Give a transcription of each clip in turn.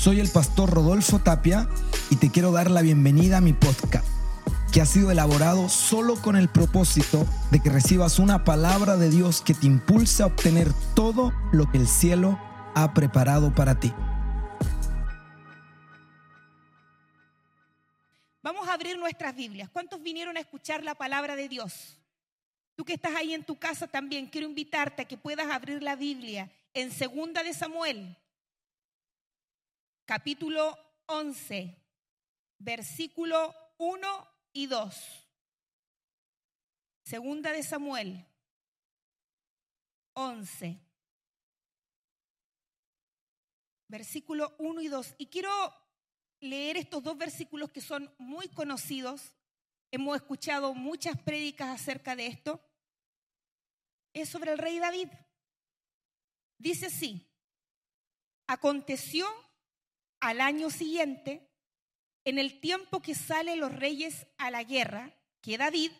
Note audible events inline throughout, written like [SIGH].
Soy el pastor Rodolfo Tapia y te quiero dar la bienvenida a mi podcast, que ha sido elaborado solo con el propósito de que recibas una palabra de Dios que te impulse a obtener todo lo que el cielo ha preparado para ti. Vamos a abrir nuestras Biblias. ¿Cuántos vinieron a escuchar la palabra de Dios? Tú que estás ahí en tu casa también, quiero invitarte a que puedas abrir la Biblia en Segunda de Samuel, capítulo 11, versículo 1 y 2. Segunda de Samuel 11, versículo 1 y 2. Y quiero leer estos dos versículos que son muy conocidos. Hemos escuchado muchas prédicas acerca de esto. Es sobre el rey David. Dice así, aconteció al año siguiente, en el tiempo que salen los reyes a la guerra, que David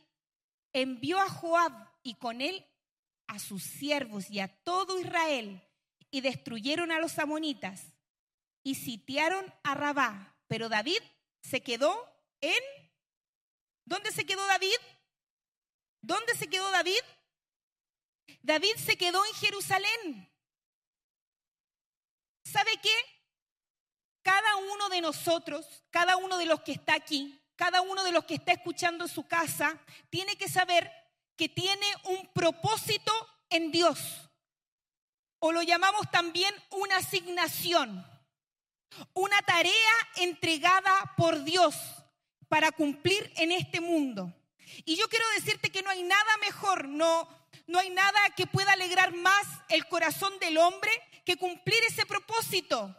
envió a Joab y con él a sus siervos y a todo Israel y destruyeron a los amonitas y sitiaron a Rabá. Pero David se quedó en... ¿Dónde se quedó David? ¿Dónde se quedó David? David se quedó en Jerusalén. ¿Sabe qué? Cada uno de nosotros, cada uno de los que está aquí, cada uno de los que está escuchando en su casa, tiene que saber que tiene un propósito en Dios. O lo llamamos también una asignación, una tarea entregada por Dios para cumplir en este mundo. Y yo quiero decirte que no hay nada mejor, no, no hay nada que pueda alegrar más el corazón del hombre que cumplir ese propósito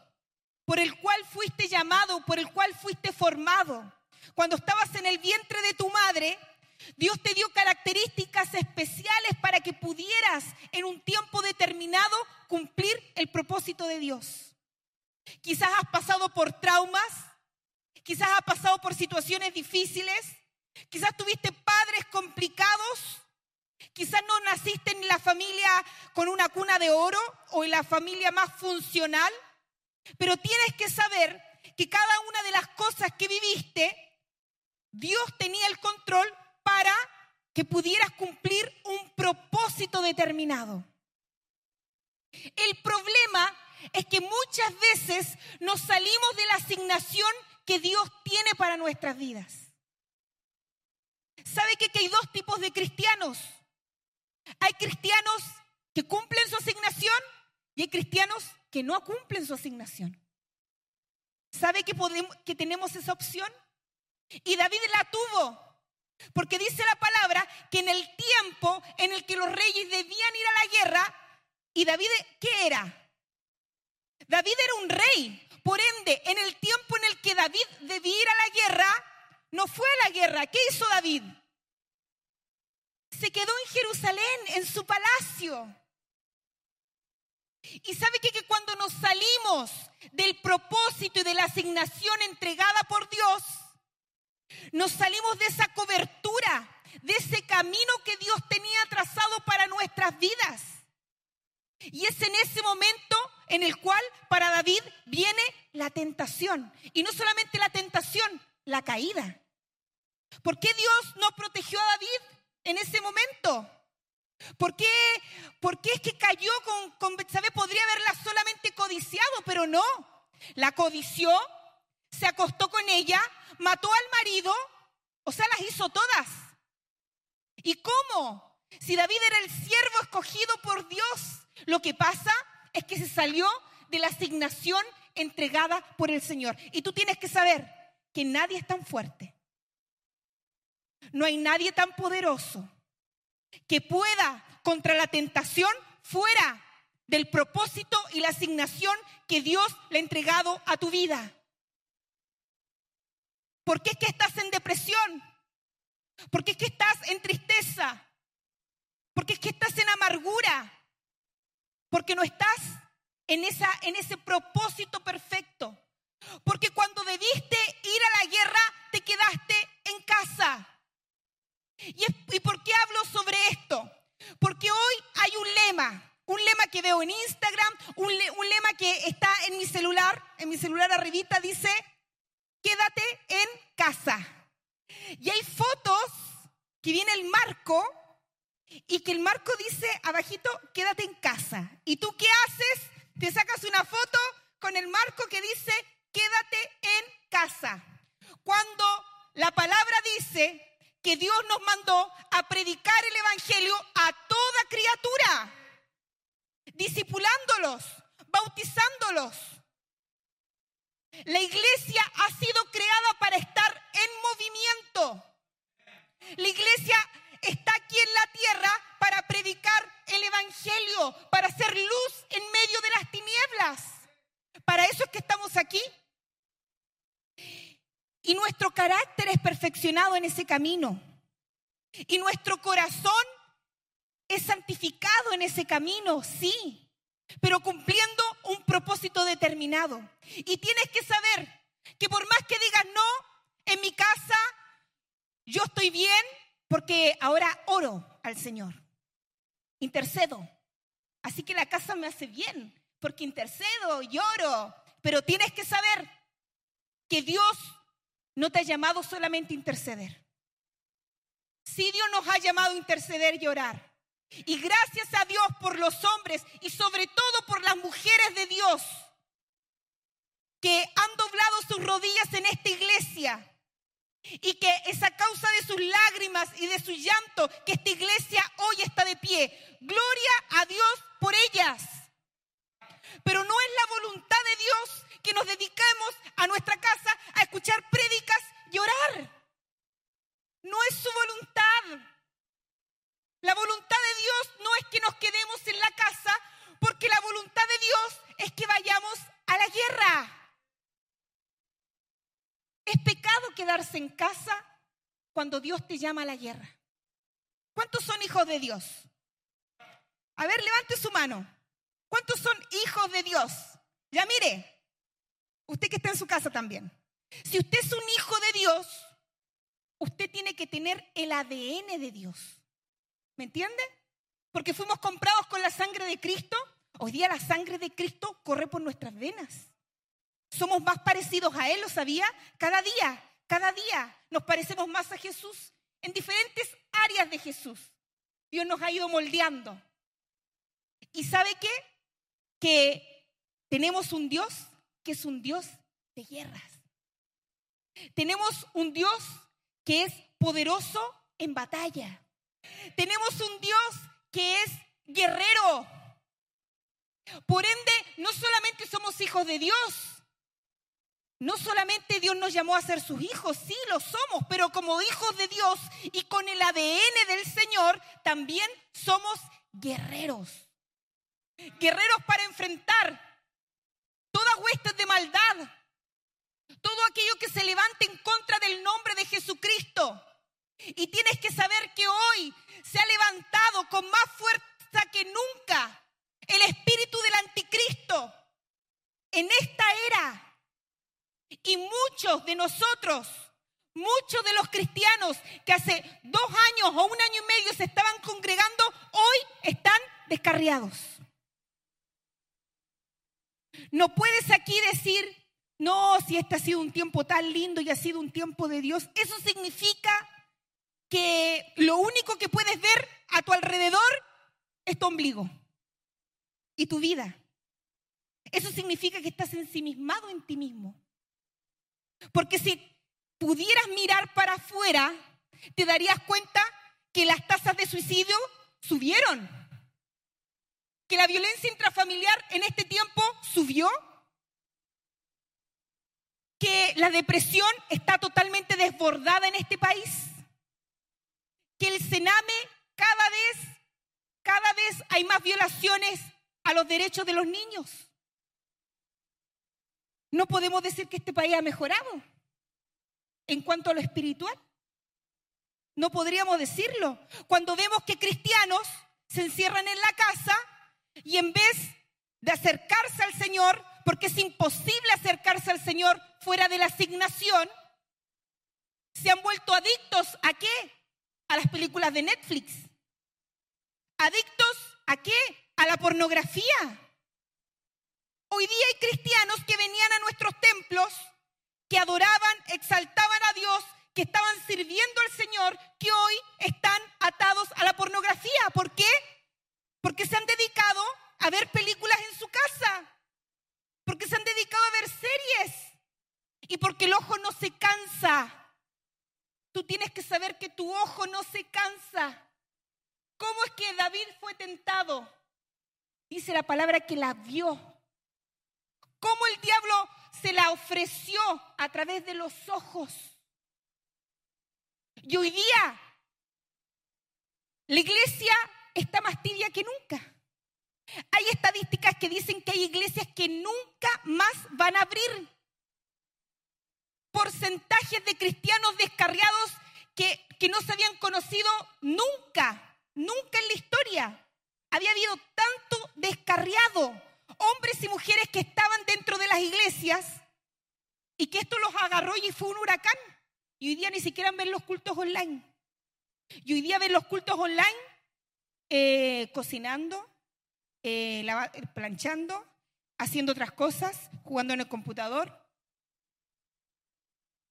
por el cual fuiste llamado, por el cual fuiste formado. Cuando estabas en el vientre de tu madre, Dios te dio características especiales para que pudieras en un tiempo determinado cumplir el propósito de Dios. Quizás has pasado por traumas, quizás has pasado por situaciones difíciles, quizás tuviste padres complicados, quizás no naciste en la familia con una cuna de oro o en la familia más funcional. Pero tienes que saber que cada una de las cosas que viviste, Dios tenía el control para que pudieras cumplir un propósito determinado. El problema es que muchas veces nos salimos de la asignación que Dios tiene para nuestras vidas. ¿Sabe que, hay dos tipos de cristianos? Hay cristianos que cumplen su asignación y hay cristianos que no cumplen su asignación. ¿Sabe que, que tenemos esa opción? Y David la tuvo. Porque dice la palabra que en el tiempo en el que los reyes debían ir a la guerra, ¿y David qué era? David era un rey. Por ende, en el tiempo en el que David debía ir a la guerra, no fue a la guerra. ¿Qué hizo David? Se quedó en Jerusalén, en su palacio. Y sabe que, que cuando nos salimos del propósito y de la asignación entregada por Dios, nos salimos de esa cobertura, de ese camino que Dios tenía trazado para nuestras vidas. Y es en ese momento en el cual para David viene la tentación. Y no solamente la tentación, la caída. ¿Por qué Dios no protegió a David en ese momento? ¿Por qué, es que cayó con, con Podría haberla solamente codiciado, pero no. La codició, se acostó con ella, mató al marido, o sea, las hizo todas. ¿Y cómo? Si David era el siervo escogido por Dios, lo que pasa es que se salió de la asignación entregada por el Señor. Y tú tienes que saber que nadie es tan fuerte. No hay nadie tan poderoso que pueda contra la tentación fuera del propósito y la asignación que Dios le ha entregado a tu vida. ¿Por qué es que estás en depresión? ¿Por qué es que estás en tristeza? ¿Por qué es que estás en amargura? Porque no estás en, esa, en ese propósito perfecto. Porque cuando debiste ir a la guerra, te quedaste en casa. ¿Y, por qué hablo sobre esto? Porque hoy hay un lema, un lema que veo en Instagram, un, lema que está en mi celular, en mi celular arribita dice, quédate en casa. Y hay fotos que viene el marco y que el marco dice abajito, quédate en casa. ¿Y tú qué haces? Te sacas una foto con el marco que dice, quédate en casa. Cuando la palabra dice que Dios nos mandó a predicar el Evangelio a toda criatura, discipulándolos, bautizándolos. La iglesia ha sido creada para estar en movimiento. La iglesia está aquí en la tierra para predicar el Evangelio, para hacer luz en medio de las tinieblas. Para eso es que estamos aquí. Y nuestro carácter es perfeccionado en ese camino. Y nuestro corazón es santificado en ese camino, sí, pero cumpliendo un propósito determinado. Y tienes que saber que por más que digas no, en mi casa yo estoy bien porque ahora oro al Señor, intercedo. Así que la casa me hace bien porque intercedo y oro, pero tienes que saber que Dios no te ha llamado solamente a interceder. Sí, Dios nos ha llamado a interceder y orar. Y gracias a Dios por los hombres y sobre todo por las mujeres de Dios que han doblado sus rodillas en esta iglesia y que es a causa de sus lágrimas y de su llanto que esta iglesia hoy está de pie. Gloria a Dios por ellas. Pero no es la voluntad de Dios que nos dediquemos a nuestra casa a escuchar prédicas y orar. No es su voluntad. La voluntad de Dios no es que nos quedemos en la casa, porque la voluntad de Dios es que vayamos a la guerra. Es pecado quedarse en casa cuando Dios te llama a la guerra. ¿Cuántos son hijos de Dios? A ver, levante su mano. ¿Cuántos son hijos de Dios? Ya mire, Usted que está en su casa también. Si usted es un hijo de Dios, usted tiene que tener el ADN de Dios. ¿Me entiende? Porque fuimos comprados con la sangre de Cristo. Hoy día la sangre de Cristo corre por nuestras venas. Somos más parecidos a Él, ¿lo sabía? Cada día, cada día nos parecemos más a Jesús en diferentes áreas de Jesús. Dios nos ha ido moldeando. ¿Y sabe qué? Que tenemos un Dios que es un Dios de guerras. Tenemos un Dios que es poderoso en batalla. Tenemos un Dios que es guerrero. Por ende, no solamente somos hijos de Dios, no solamente Dios nos llamó a ser sus hijos, sí lo somos, pero como hijos de Dios y con el ADN del Señor, también somos guerreros. Guerreros para enfrentar huestes de maldad, todo aquello que se levante en contra del nombre de Jesucristo. Y tienes que saber que hoy se ha levantado con más fuerza que nunca el espíritu del anticristo en esta era. Y muchos de nosotros, muchos de los cristianos que hace dos años o un año y medio se estaban congregando, hoy están descarriados. No puedes aquí decir, no, si este ha sido un tiempo tan lindo y ha sido un tiempo de Dios. Eso significa que lo único que puedes ver a tu alrededor es tu ombligo y tu vida. Eso significa que estás ensimismado en ti mismo. Porque si pudieras mirar para afuera, te darías cuenta que las tasas de suicidio subieron que la violencia intrafamiliar en este tiempo subió, que la depresión está totalmente desbordada en este país, que el Sename cada vez, cada vez hay más violaciones a los derechos de los niños. No podemos decir que este país ha mejorado en cuanto a lo espiritual. No podríamos decirlo. Cuando vemos que cristianos se encierran en la casa y en vez de acercarse al Señor, porque es imposible acercarse al Señor fuera de la asignación, se han vuelto adictos a qué? A las películas de Netflix. Adictos a qué? A la pornografía. Hoy día hay cristianos que venían a nuestros templos, que adoraban, exaltaban a Dios, que estaban sirviendo al Señor, que hoy están atados a la pornografía. ¿Por qué? Porque se han dedicado a ver películas en su casa, porque se han dedicado a ver series y porque el ojo no se cansa. Tú tienes que saber que tu ojo no se cansa. ¿Cómo es que David fue tentado? Dice la palabra que la vio. ¿Cómo el diablo se la ofreció a través de los ojos? Y hoy día la iglesia está más tibia que nunca. Hay estadísticas que dicen que hay iglesias que nunca más van a abrir. Porcentajes de cristianos descarriados que, que no se habían conocido nunca, nunca en la historia. Había habido tanto descarriado, hombres y mujeres que estaban dentro de las iglesias y que esto los agarró y fue un huracán. Y hoy día ni siquiera ven los cultos online. Y hoy día ven los cultos online eh, cocinando, eh, eh, planchando, haciendo otras cosas, jugando en el computador.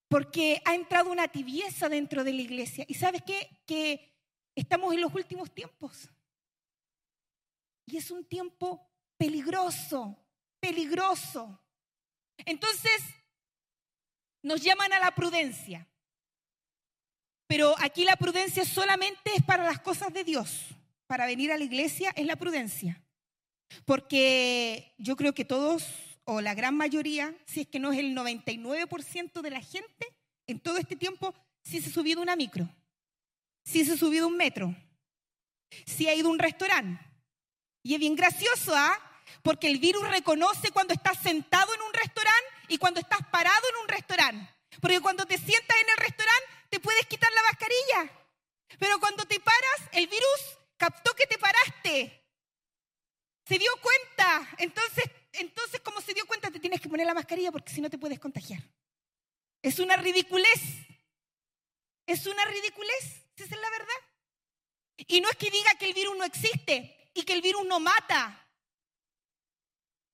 Porque ha entrado una tibieza dentro de la iglesia. ¿Y sabes qué? Que estamos en los últimos tiempos. Y es un tiempo peligroso, peligroso. Entonces, nos llaman a la prudencia. Pero aquí la prudencia solamente es para las cosas de Dios. Para venir a la iglesia es la prudencia. Porque yo creo que todos, o la gran mayoría, si es que no es el 99% de la gente, en todo este tiempo, sí se ha subido una micro, sí se ha subido un metro, sí ha ido a un restaurante. Y es bien gracioso, ¿ah? Porque el virus reconoce cuando estás sentado en un restaurante y cuando estás parado en un restaurante. Porque cuando te sientas en el restaurante, te puedes quitar la mascarilla. Pero cuando te paras, el virus captó que te paraste se dio cuenta. Entonces, entonces, como se dio cuenta, te tienes que poner la mascarilla porque si no te puedes contagiar. Es una ridiculez. Es una ridiculez. Esa es la verdad. Y no es que diga que el virus no existe y que el virus no mata.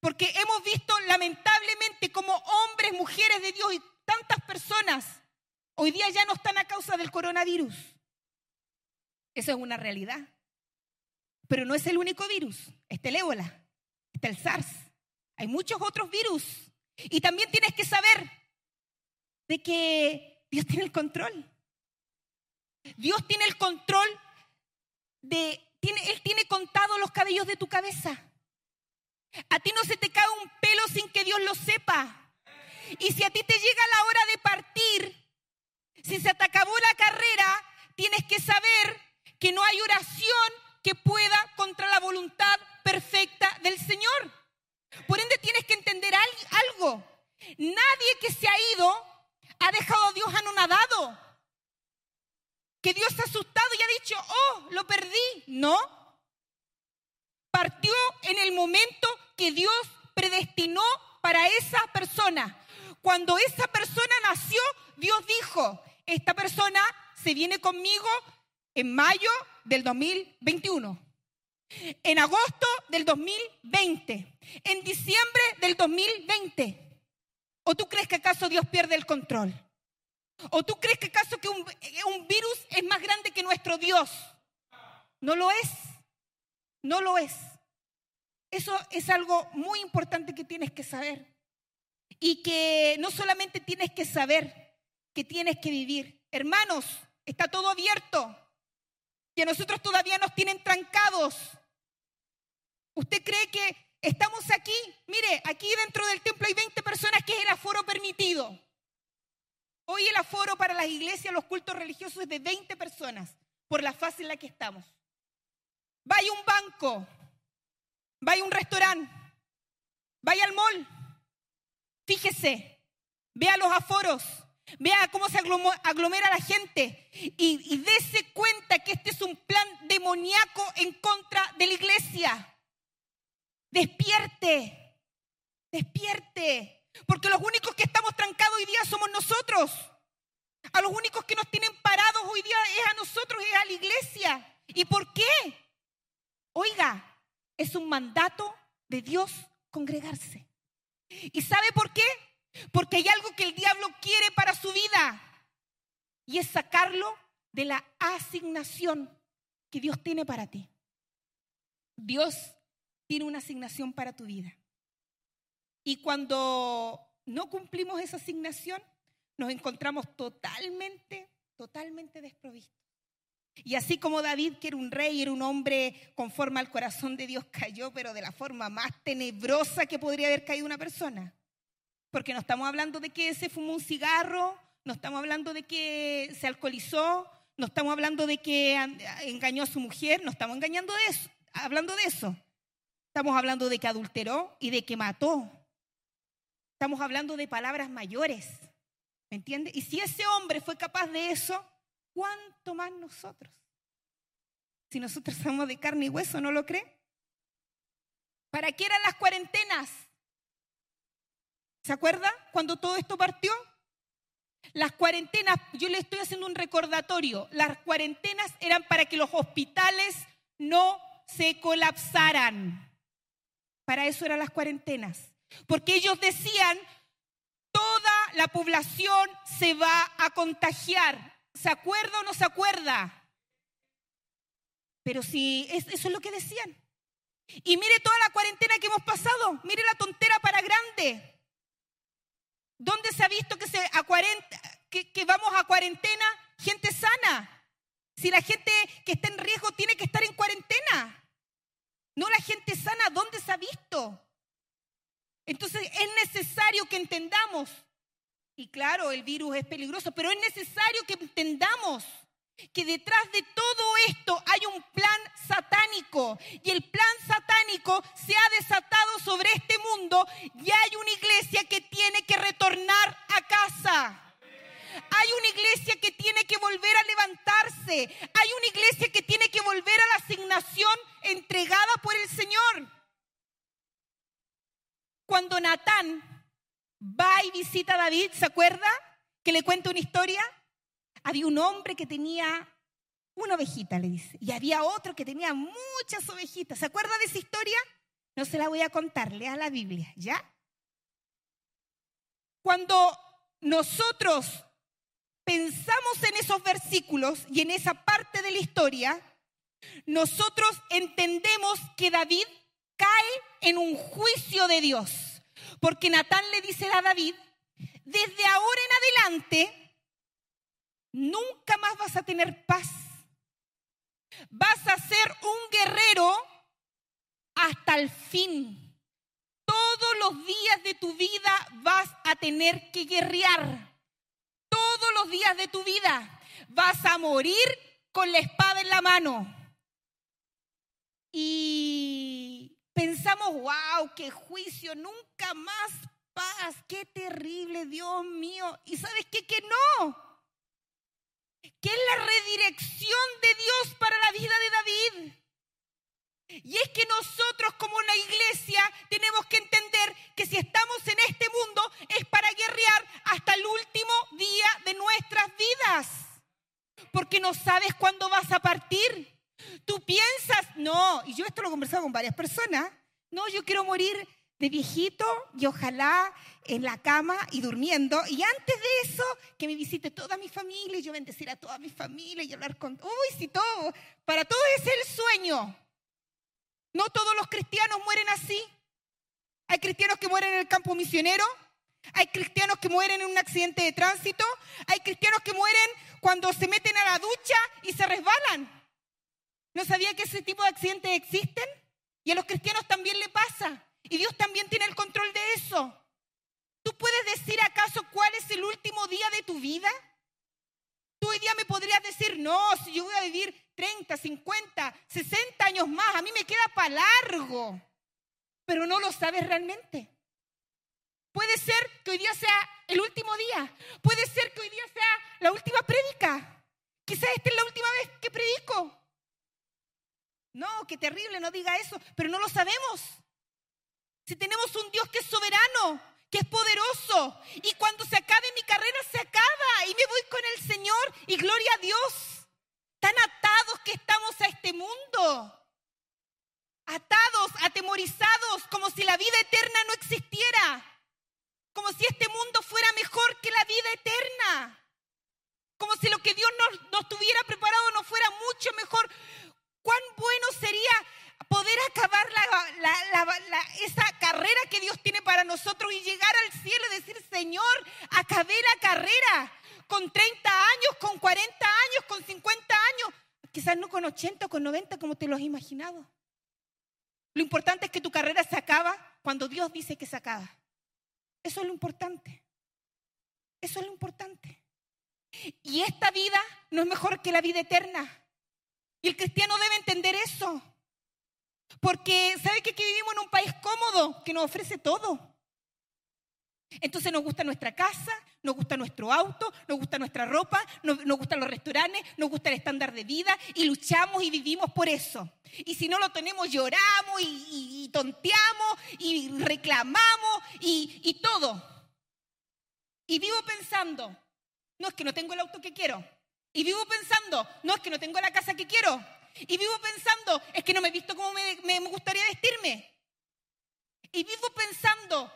Porque hemos visto lamentablemente como hombres, mujeres de Dios y tantas personas hoy día ya no están a causa del coronavirus. Eso es una realidad. Pero no es el único virus. Está el ébola, está el SARS. Hay muchos otros virus. Y también tienes que saber de que Dios tiene el control. Dios tiene el control de, tiene, Él tiene contado los cabellos de tu cabeza. A ti no se te cae un pelo sin que Dios lo sepa. Y si a ti te llega la hora de partir, si se te acabó la carrera, tienes que saber que no hay oración que pueda contra la voluntad perfecta del Señor. Por ende tienes que entender algo. Nadie que se ha ido ha dejado a Dios anonadado. Que Dios ha asustado y ha dicho, oh, lo perdí. No. Partió en el momento que Dios predestinó para esa persona. Cuando esa persona nació, Dios dijo, esta persona se viene conmigo en mayo del 2021, en agosto del 2020, en diciembre del 2020. ¿O tú crees que acaso Dios pierde el control? ¿O tú crees que acaso que un, un virus es más grande que nuestro Dios? No lo es. No lo es. Eso es algo muy importante que tienes que saber. Y que no solamente tienes que saber, que tienes que vivir. Hermanos, está todo abierto que a nosotros todavía nos tienen trancados. ¿Usted cree que estamos aquí? Mire, aquí dentro del templo hay 20 personas que es el aforo permitido. Hoy el aforo para las iglesias, los cultos religiosos es de 20 personas, por la fase en la que estamos. Vaya a un banco, vaya a un restaurante, vaya al mall, fíjese, vea los aforos, Vea cómo se aglomera la gente y, dése cuenta que este es un plan demoníaco en contra de la iglesia. Despierte, despierte, porque los únicos que estamos trancados hoy día somos nosotros. A los únicos que nos tienen parados hoy día es a nosotros, es a la iglesia. ¿Y por qué? Oiga, es un mandato de Dios congregarse. ¿Y sabe por qué? Porque hay algo que el diablo quiere para su vida. Y es sacarlo de la asignación que Dios tiene para ti. Dios tiene una asignación para tu vida. Y cuando no cumplimos esa asignación, nos encontramos totalmente, totalmente desprovistos. Y así como David, que era un rey, era un hombre conforme al corazón de Dios, [LAUGHS] cayó, pero de la forma más tenebrosa que podría haber caído una persona. Porque no estamos hablando de que se fumó un cigarro, no estamos hablando de que se alcoholizó, no estamos hablando de que engañó a su mujer, no estamos engañando de eso, hablando de eso. Estamos hablando de que adulteró y de que mató. Estamos hablando de palabras mayores. ¿Me entiende? Y si ese hombre fue capaz de eso, ¿cuánto más nosotros? Si nosotros somos de carne y hueso, ¿no lo cree? ¿Para qué eran las cuarentenas? ¿Se acuerda cuando todo esto partió? Las cuarentenas, yo le estoy haciendo un recordatorio, las cuarentenas eran para que los hospitales no se colapsaran. Para eso eran las cuarentenas. Porque ellos decían, toda la población se va a contagiar. ¿Se acuerda o no se acuerda? Pero sí, eso es lo que decían. Y mire toda la cuarentena que hemos pasado, mire la tontera para grande. ¿Dónde se ha visto que, se que vamos a cuarentena gente sana? Si la gente que está en riesgo tiene que estar en cuarentena. No la gente sana, ¿dónde se ha visto? Entonces es necesario que entendamos, y claro, el virus es peligroso, pero es necesario que entendamos que detrás de todo esto hay un plan satánico y el plan satánico se ha desatado sobre este mundo y hay una iglesia que tiene que retornar a casa. Hay una iglesia que tiene que volver a levantarse. Hay una iglesia que tiene que volver a la asignación entregada por el Señor. Cuando Natán va y visita a David, ¿se acuerda? Que le cuenta una historia había un hombre que tenía una ovejita, le dice, y había otro que tenía muchas ovejitas. ¿Se acuerda de esa historia? No se la voy a contar, lea la Biblia, ¿ya? Cuando nosotros pensamos en esos versículos y en esa parte de la historia, nosotros entendemos que David cae en un juicio de Dios. Porque Natán le dice a David, desde ahora en adelante, nunca más vas a tener paz. Vas a ser un guerrero hasta el fin. Todos los días de tu vida vas a tener que guerrear. Todos los días de tu vida vas a morir con la espada en la mano. Y pensamos, wow, qué juicio, nunca más paz, qué terrible, Dios mío. ¿Y sabes qué? Que no que es la redirección de Dios para la vida de David. Y es que nosotros como la iglesia tenemos que entender que si estamos en este mundo es para guerrear hasta el último día de nuestras vidas. Porque no sabes cuándo vas a partir. Tú piensas, no, y yo esto lo he conversado con varias personas, no, yo quiero morir de viejito y ojalá en la cama y durmiendo. Y antes de eso, que me visite toda mi familia y yo bendecir a toda mi familia y hablar con... Uy, sí, todo. Para todos es el sueño. No todos los cristianos mueren así. Hay cristianos que mueren en el campo misionero. Hay cristianos que mueren en un accidente de tránsito. Hay cristianos que mueren cuando se meten a la ducha y se resbalan. ¿No sabía que ese tipo de accidentes existen? Y a los cristianos también le pasa. Y Dios también tiene el control de eso. ¿Tú puedes decir acaso cuál es el último día de tu vida? Tú hoy día me podrías decir, no, si yo voy a vivir 30, 50, 60 años más, a mí me queda para largo. Pero no lo sabes realmente. Puede ser que hoy día sea el último día. Puede ser que hoy día sea la última prédica. Quizás esta es la última vez que predico. No, qué terrible, no diga eso, pero no lo sabemos. Si tenemos un Dios que es soberano, que es poderoso, y cuando se acabe mi carrera, se acaba, y me voy con el Señor, y gloria a Dios. Tan atados que estamos a este mundo. Atados, atemorizados, como si la vida eterna no existiera. si este mundo fuera mejor que la vida eterna. Como si lo que Dios nos, nos tuviera preparado no fuera mucho mejor. Cuán bueno sería poder acabar esa carrera que Dios tiene para nosotros y llegar al cielo y decir, Señor, acabé la carrera con 30 años, con 40 años, con 50 años, quizás no con 80 o con 90 como te lo has imaginado. Lo importante es que tu carrera se acaba cuando Dios dice que se acaba. Eso es lo importante. Eso es lo importante. Y esta vida no es mejor que la vida eterna. Y el cristiano debe entender eso. Porque sabe que aquí vivimos en un país cómodo que nos ofrece todo. Entonces nos gusta nuestra casa, nos gusta nuestro auto, nos gusta nuestra ropa, nos, gustan los restaurantes, nos gusta el estándar de vida y luchamos y vivimos por eso. Y si no lo tenemos, lloramos y, tonteamos y reclamamos y todo. Y vivo pensando, no es que no tengo el auto que quiero. Y vivo pensando, no es que no tengo la casa que quiero. Y vivo pensando, es que no me he visto como me, me gustaría vestirme. Y vivo pensando,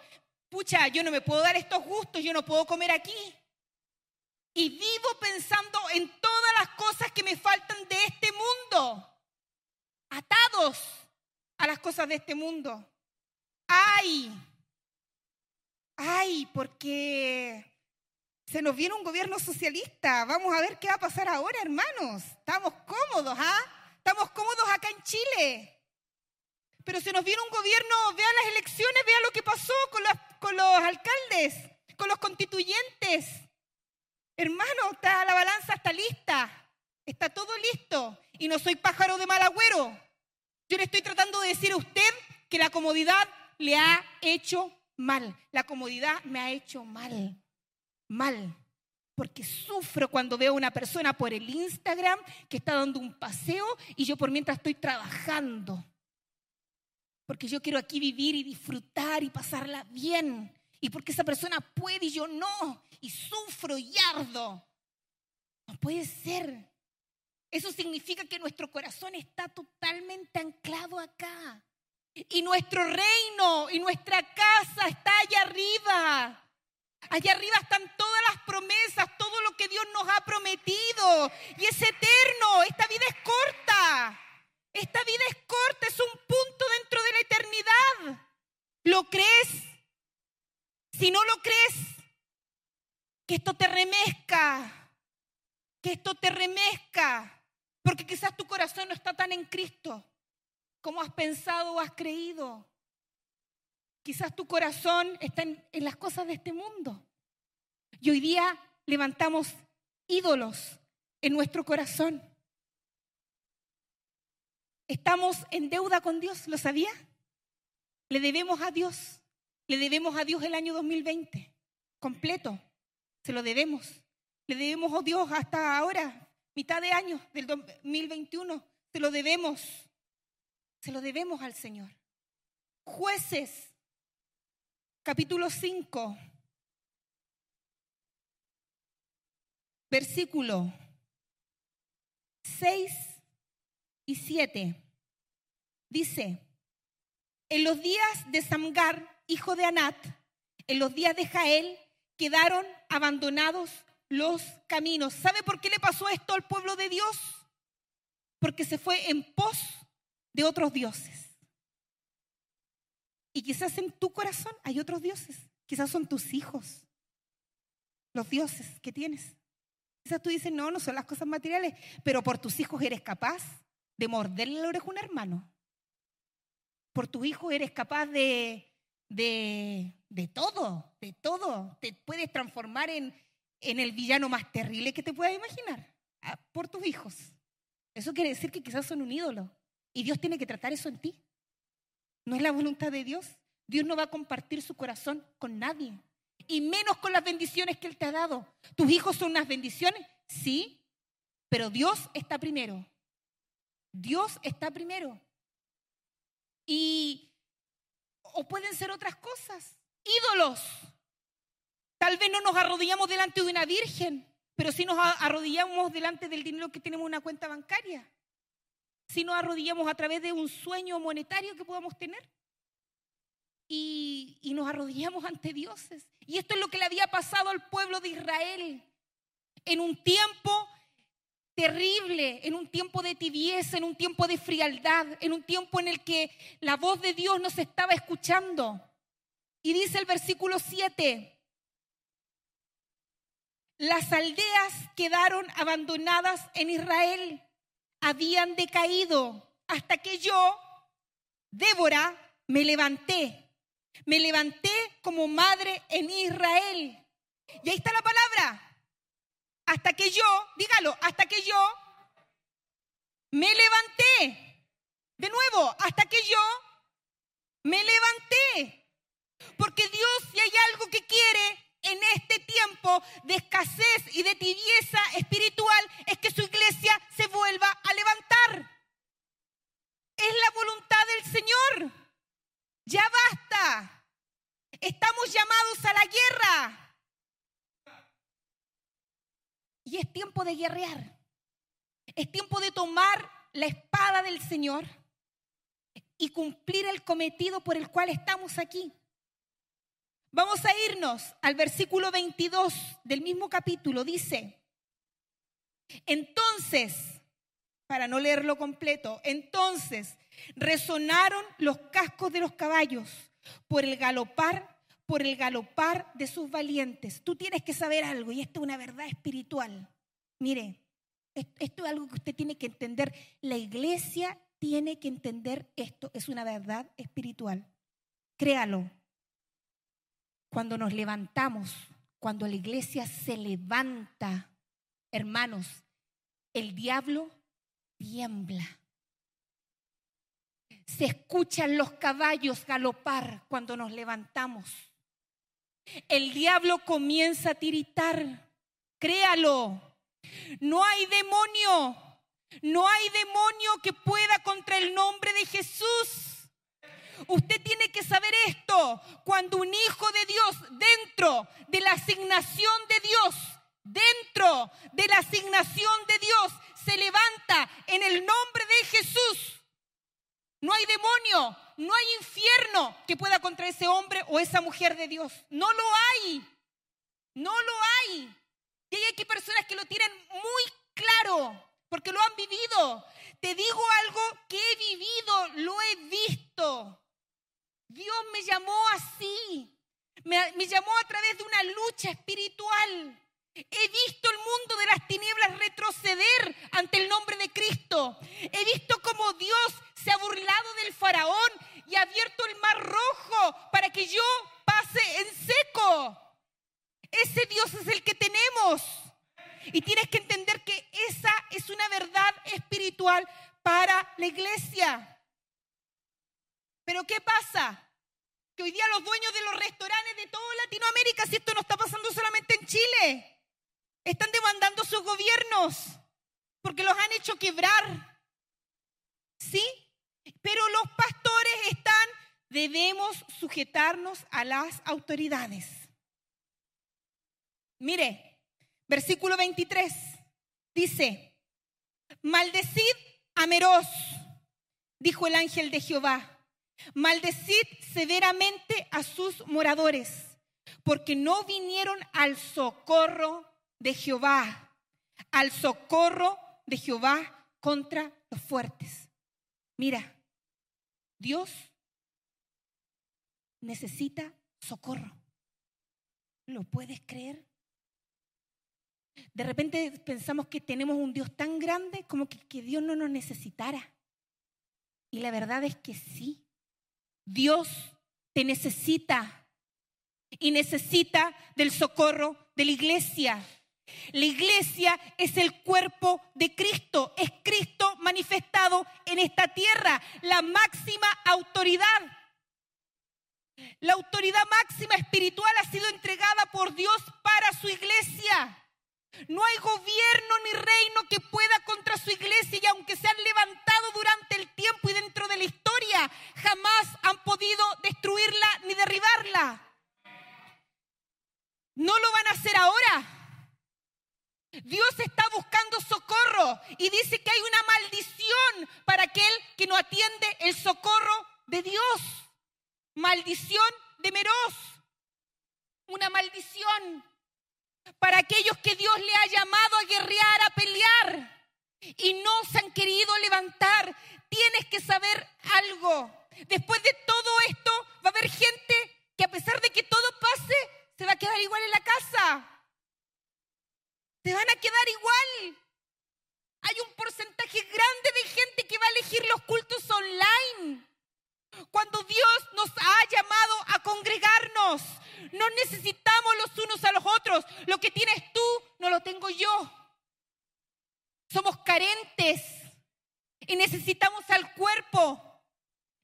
pucha, yo no me puedo dar estos gustos, yo no puedo comer aquí. Y vivo pensando en todas las cosas que me faltan de este mundo, atados a las cosas de este mundo. Ay, ay, porque se nos viene un gobierno socialista. Vamos a ver qué va a pasar ahora, hermanos. Estamos cómodos, ¿ah? Estamos cómodos acá en Chile. Pero se nos viene un gobierno, vea las elecciones, vea lo que pasó con los, alcaldes, con los constituyentes. Hermano, la balanza está lista, está todo listo. Y no soy pájaro de mal agüero. Yo le estoy tratando de decir a usted que la comodidad le ha hecho mal. La comodidad me ha hecho mal. Mal. Porque sufro cuando veo a una persona por el Instagram que está dando un paseo y yo por mientras estoy trabajando porque yo quiero aquí vivir y disfrutar y pasarla bien. Y porque esa persona puede y yo no. Y sufro y ardo. No puede ser. Eso significa que nuestro corazón está totalmente anclado acá. Y nuestro reino y nuestra casa está allá arriba. Allá arriba están todas las promesas, todo lo que Dios nos ha prometido. Y es eterno. Esta vida es corta. Esta vida es corta, es un punto dentro de la eternidad. ¿Lo crees? Si no lo crees, que esto te remezca, que esto te remezca, porque quizás tu corazón no está tan en Cristo como has pensado o has creído. Quizás tu corazón está en, las cosas de este mundo. Y hoy día levantamos ídolos en nuestro corazón. Estamos en deuda con Dios, ¿lo sabía? Le debemos a Dios, le debemos a Dios el año 2020, completo, se lo debemos. Le debemos a Dios hasta ahora, mitad de año del 2021, se lo debemos, se lo debemos al Señor. Jueces, capítulo 5, versículo 6 y 7. Dice, en los días de Samgar, hijo de Anat, en los días de Jael, quedaron abandonados los caminos. ¿Sabe por qué le pasó esto al pueblo de Dios? Porque se fue en pos de otros dioses. Y quizás en tu corazón hay otros dioses. Quizás son tus hijos, los dioses que tienes. Quizás tú dices, no, no son las cosas materiales, pero por tus hijos eres capaz de morderle la oreja a un hermano. Por tu hijo eres capaz de, de, de todo, de todo. Te puedes transformar en, en el villano más terrible que te puedas imaginar. Ah, por tus hijos. Eso quiere decir que quizás son un ídolo. Y Dios tiene que tratar eso en ti. No es la voluntad de Dios. Dios no va a compartir su corazón con nadie. Y menos con las bendiciones que Él te ha dado. ¿Tus hijos son unas bendiciones? Sí, pero Dios está primero. Dios está primero. Y, o pueden ser otras cosas, ídolos. Tal vez no nos arrodillamos delante de una virgen, pero sí nos arrodillamos delante del dinero que tenemos en una cuenta bancaria. Si nos arrodillamos a través de un sueño monetario que podamos tener. y, y nos arrodillamos ante dioses. Y esto es lo que le había pasado al pueblo de Israel en un tiempo terrible, en un tiempo de tibieza, en un tiempo de frialdad, en un tiempo en el que la voz de Dios no se estaba escuchando. Y dice el versículo 7, las aldeas quedaron abandonadas en Israel, habían decaído hasta que yo, Débora, me levanté. Me levanté como madre en Israel. Y ahí está la palabra. Hasta que yo, dígalo, hasta que yo me levanté. De nuevo, hasta que yo me levanté. Porque Dios, si hay algo que quiere en este tiempo de escasez y de tibieza espiritual, es que su iglesia se vuelva a levantar. Es la voluntad del Señor. Ya basta. Estamos llamados a la guerra. Y es tiempo de guerrear. Es tiempo de tomar la espada del Señor y cumplir el por el cual estamos aquí. Vamos a irnos al versículo 22 del mismo capítulo. Dice, entonces, para no leerlo completo, entonces resonaron los cascos de los caballos por el galopar por el galopar de sus valientes. Tú tienes que saber algo y esto es una verdad espiritual. Mire, esto es algo que usted tiene que entender. La iglesia tiene que entender esto. Es una verdad espiritual. Créalo. Cuando nos levantamos, cuando la iglesia se levanta, hermanos, el diablo tiembla. Se escuchan los caballos galopar cuando nos levantamos el diablo comienza a tiritar. Créalo. No hay demonio. No hay demonio que pueda contra el nombre de Jesús. Usted tiene que saber esto. Cuando un hijo de Dios dentro de la asignación de Dios, dentro de la asignación de Dios, se levanta en el nombre de Jesús, no hay demonio, no hay infierno que pueda contra ese hombre o esa mujer de Dios. No lo hay. No lo hay. Y hay aquí personas que lo tienen muy claro porque lo han vivido. Te digo algo que he vivido, lo he visto. Dios me llamó así. Me, llamó a través de una lucha espiritual. He visto el mundo de las tinieblas retroceder ante el nombre de Cristo. He visto cómo Dios se ha burlado del faraón y ha abierto el mar rojo para que yo pase en seco. Ese Dios es el que tenemos. Y tienes que entender que esa es una verdad espiritual para la iglesia. Pero ¿qué pasa? Que hoy día los dueños de los restaurantes de toda Latinoamérica, si esto no está pasando solamente en Chile, están demandando sus gobiernos porque los han hecho quebrar. ¿Sí? Pero los pastores están, debemos sujetarnos a las autoridades. Mire, versículo 23 dice, maldecid a Meroz, dijo el ángel de Jehová, maldecid severamente a sus moradores, porque no vinieron al socorro de Jehová, al socorro de Jehová contra los fuertes. Mira, Dios necesita socorro. ¿Lo puedes creer? De repente pensamos que tenemos un Dios tan grande como que, Dios no nos necesitara. Y la verdad es que sí. Dios te necesita y necesita del socorro de la iglesia. La iglesia es el cuerpo de Cristo, es Cristo manifestado en esta tierra, la máxima autoridad. La autoridad máxima espiritual ha sido entregada por Dios para su iglesia. No hay gobierno ni reino que pueda contra su iglesia y aunque se han levantado durante el tiempo y dentro de la historia, jamás han podido destruirla ni derribarla. No lo van a hacer ahora. Dios está buscando socorro y dice que hay una maldición para aquel que no atiende el socorro de Dios. maldición de Meroz. Una maldición para aquellos que Dios le ha llamado a guerrear, a pelear y no se han querido levantar. Tienes que saber algo. Después de todo esto va a haber gente que a pesar de que todo pase, se va a quedar igual en la casa. Se van a quedar igual. Hay un porcentaje grande de gente que va a elegir los cultos online. Cuando Dios nos ha llamado a congregarnos, no necesitamos los unos a los otros. Lo que tienes tú, no lo tengo yo. Somos carentes y necesitamos al cuerpo.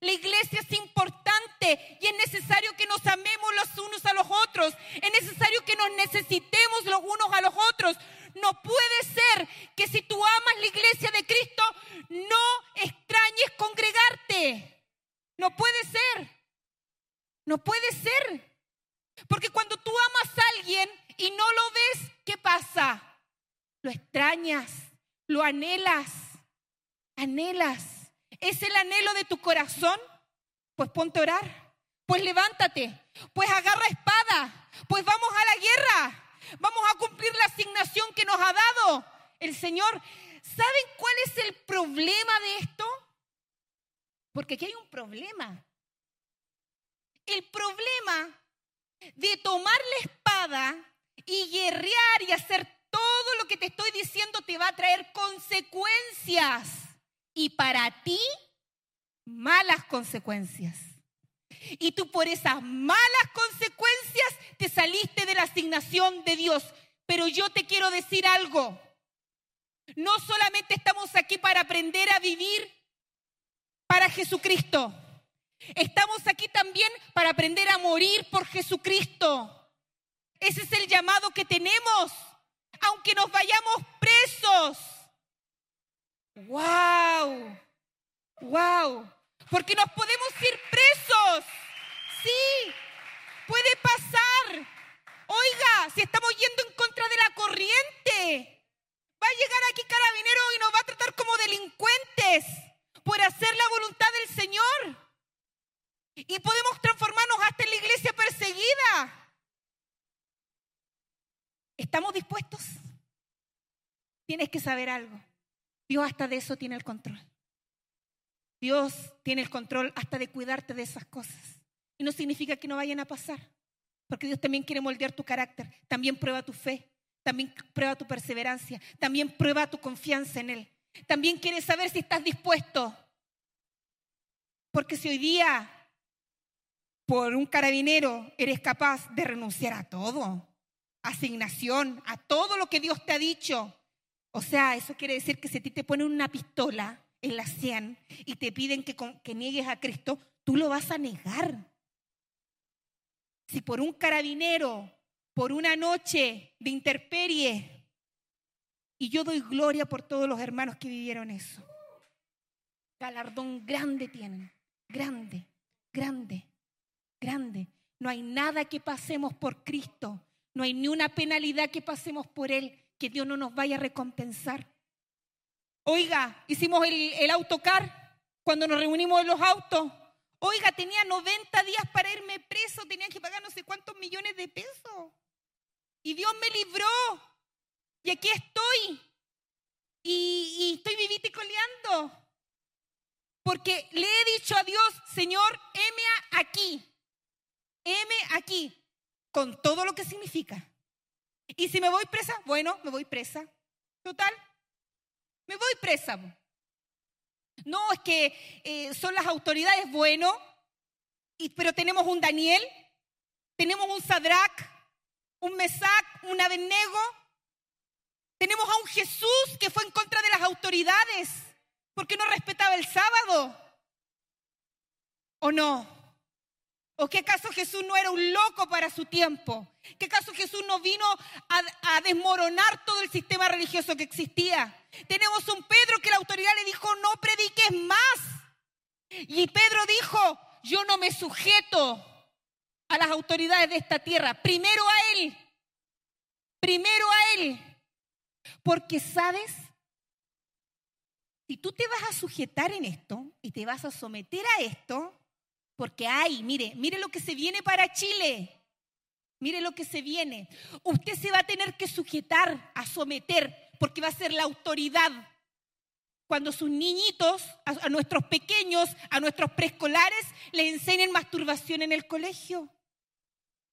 La iglesia es importante y es necesario que nos amemos los unos a los otros. Es necesario que nos necesitemos los unos a los otros. No puede ser que si tú amas la iglesia de Cristo, no extrañes congregarte. No puede ser. No puede ser. Porque cuando tú amas a alguien y no lo ves, ¿qué pasa? Lo extrañas, lo anhelas, anhelas. ¿Es el anhelo de tu corazón? Pues ponte a orar. Pues levántate. Pues agarra espada. Pues vamos a la guerra. Vamos a cumplir la asignación que nos ha dado el Señor. ¿Saben cuál es el problema de esto? Porque aquí hay un problema. El problema de tomar la espada y guerrear y hacer todo lo que te estoy diciendo te va a traer consecuencias. Y para ti, malas consecuencias. Y tú por esas malas consecuencias te saliste de la asignación de Dios. Pero yo te quiero decir algo. No solamente estamos aquí para aprender a vivir para Jesucristo. Estamos aquí también para aprender a morir por Jesucristo. Ese es el llamado que tenemos, aunque nos vayamos presos. ¡Wow! ¡Wow! Porque nos podemos ir presos. Sí, puede pasar. Oiga, si estamos yendo en contra de la corriente, va a llegar aquí carabinero y nos va a tratar como delincuentes por hacer la voluntad del Señor. Y podemos transformarnos hasta en la iglesia perseguida. ¿Estamos dispuestos? Tienes que saber algo. Dios hasta de eso tiene el control. Dios tiene el control hasta de cuidarte de esas cosas. Y no significa que no vayan a pasar, porque Dios también quiere moldear tu carácter, también prueba tu fe, también prueba tu perseverancia, también prueba tu confianza en Él. También quiere saber si estás dispuesto. Porque si hoy día, por un carabinero, eres capaz de renunciar a todo, asignación, a todo lo que Dios te ha dicho, o sea, eso quiere decir que si a ti te ponen una pistola en la 100 y te piden que, que niegues a Cristo, tú lo vas a negar. Si por un carabinero, por una noche de interperie, y yo doy gloria por todos los hermanos que vivieron eso. Galardón grande tienen, grande, grande, grande. No hay nada que pasemos por Cristo, no hay ni una penalidad que pasemos por Él que Dios no nos vaya a recompensar. Oiga, hicimos el, autocar cuando nos reunimos en los autos. Oiga, tenía 90 días para irme preso, tenía que pagar no sé cuántos millones de pesos. Y Dios me libró. Y aquí estoy. Y, estoy vivita y coleando. Porque le he dicho a Dios, Señor, heme aquí. Heme aquí. Con todo lo que significa. Y si me voy presa, bueno, me voy presa. Total, me voy presa. No, es que eh, son las autoridades, bueno, pero tenemos un Daniel, tenemos un Sadrach, un Mesac, un Abednego, tenemos a un Jesús que fue en contra de las autoridades porque no respetaba el sábado. ¿O no? ¿O qué acaso Jesús no era un loco para su tiempo? ¿Qué acaso Jesús no vino a, desmoronar todo el sistema religioso que existía? Tenemos un Pedro que la autoridad le dijo, no prediques más. Y Pedro dijo, yo no me sujeto a las autoridades de esta tierra. Primero a Él. Primero a Él. Porque sabes, si tú te vas a sujetar en esto y te vas a someter a esto, Porque hay, mire, mire lo que se viene para Chile. Mire lo que se viene. Usted se va a tener que sujetar, a someter, porque va a ser la autoridad. Cuando sus niñitos, a, nuestros pequeños, a nuestros preescolares, les enseñen masturbación en el colegio.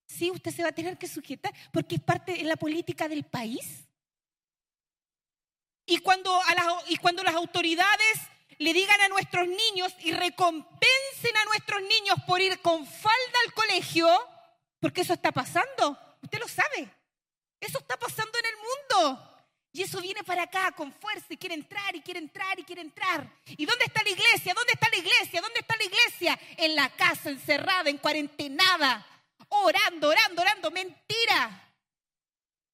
Sí, usted se va a tener que sujetar, porque es parte de la política del país. Y cuando, y cuando las autoridades le digan a nuestros niños y recompensen a nuestros niños por ir con falda al colegio, porque eso está pasando, usted lo sabe, eso está pasando en el mundo. Y eso viene para acá con fuerza y quiere entrar y quiere entrar y quiere entrar. ¿Y dónde está la iglesia? ¿Dónde está la iglesia? ¿Dónde está la iglesia? En la casa, encerrada, en cuarentenada, orando, orando, orando. Mentira.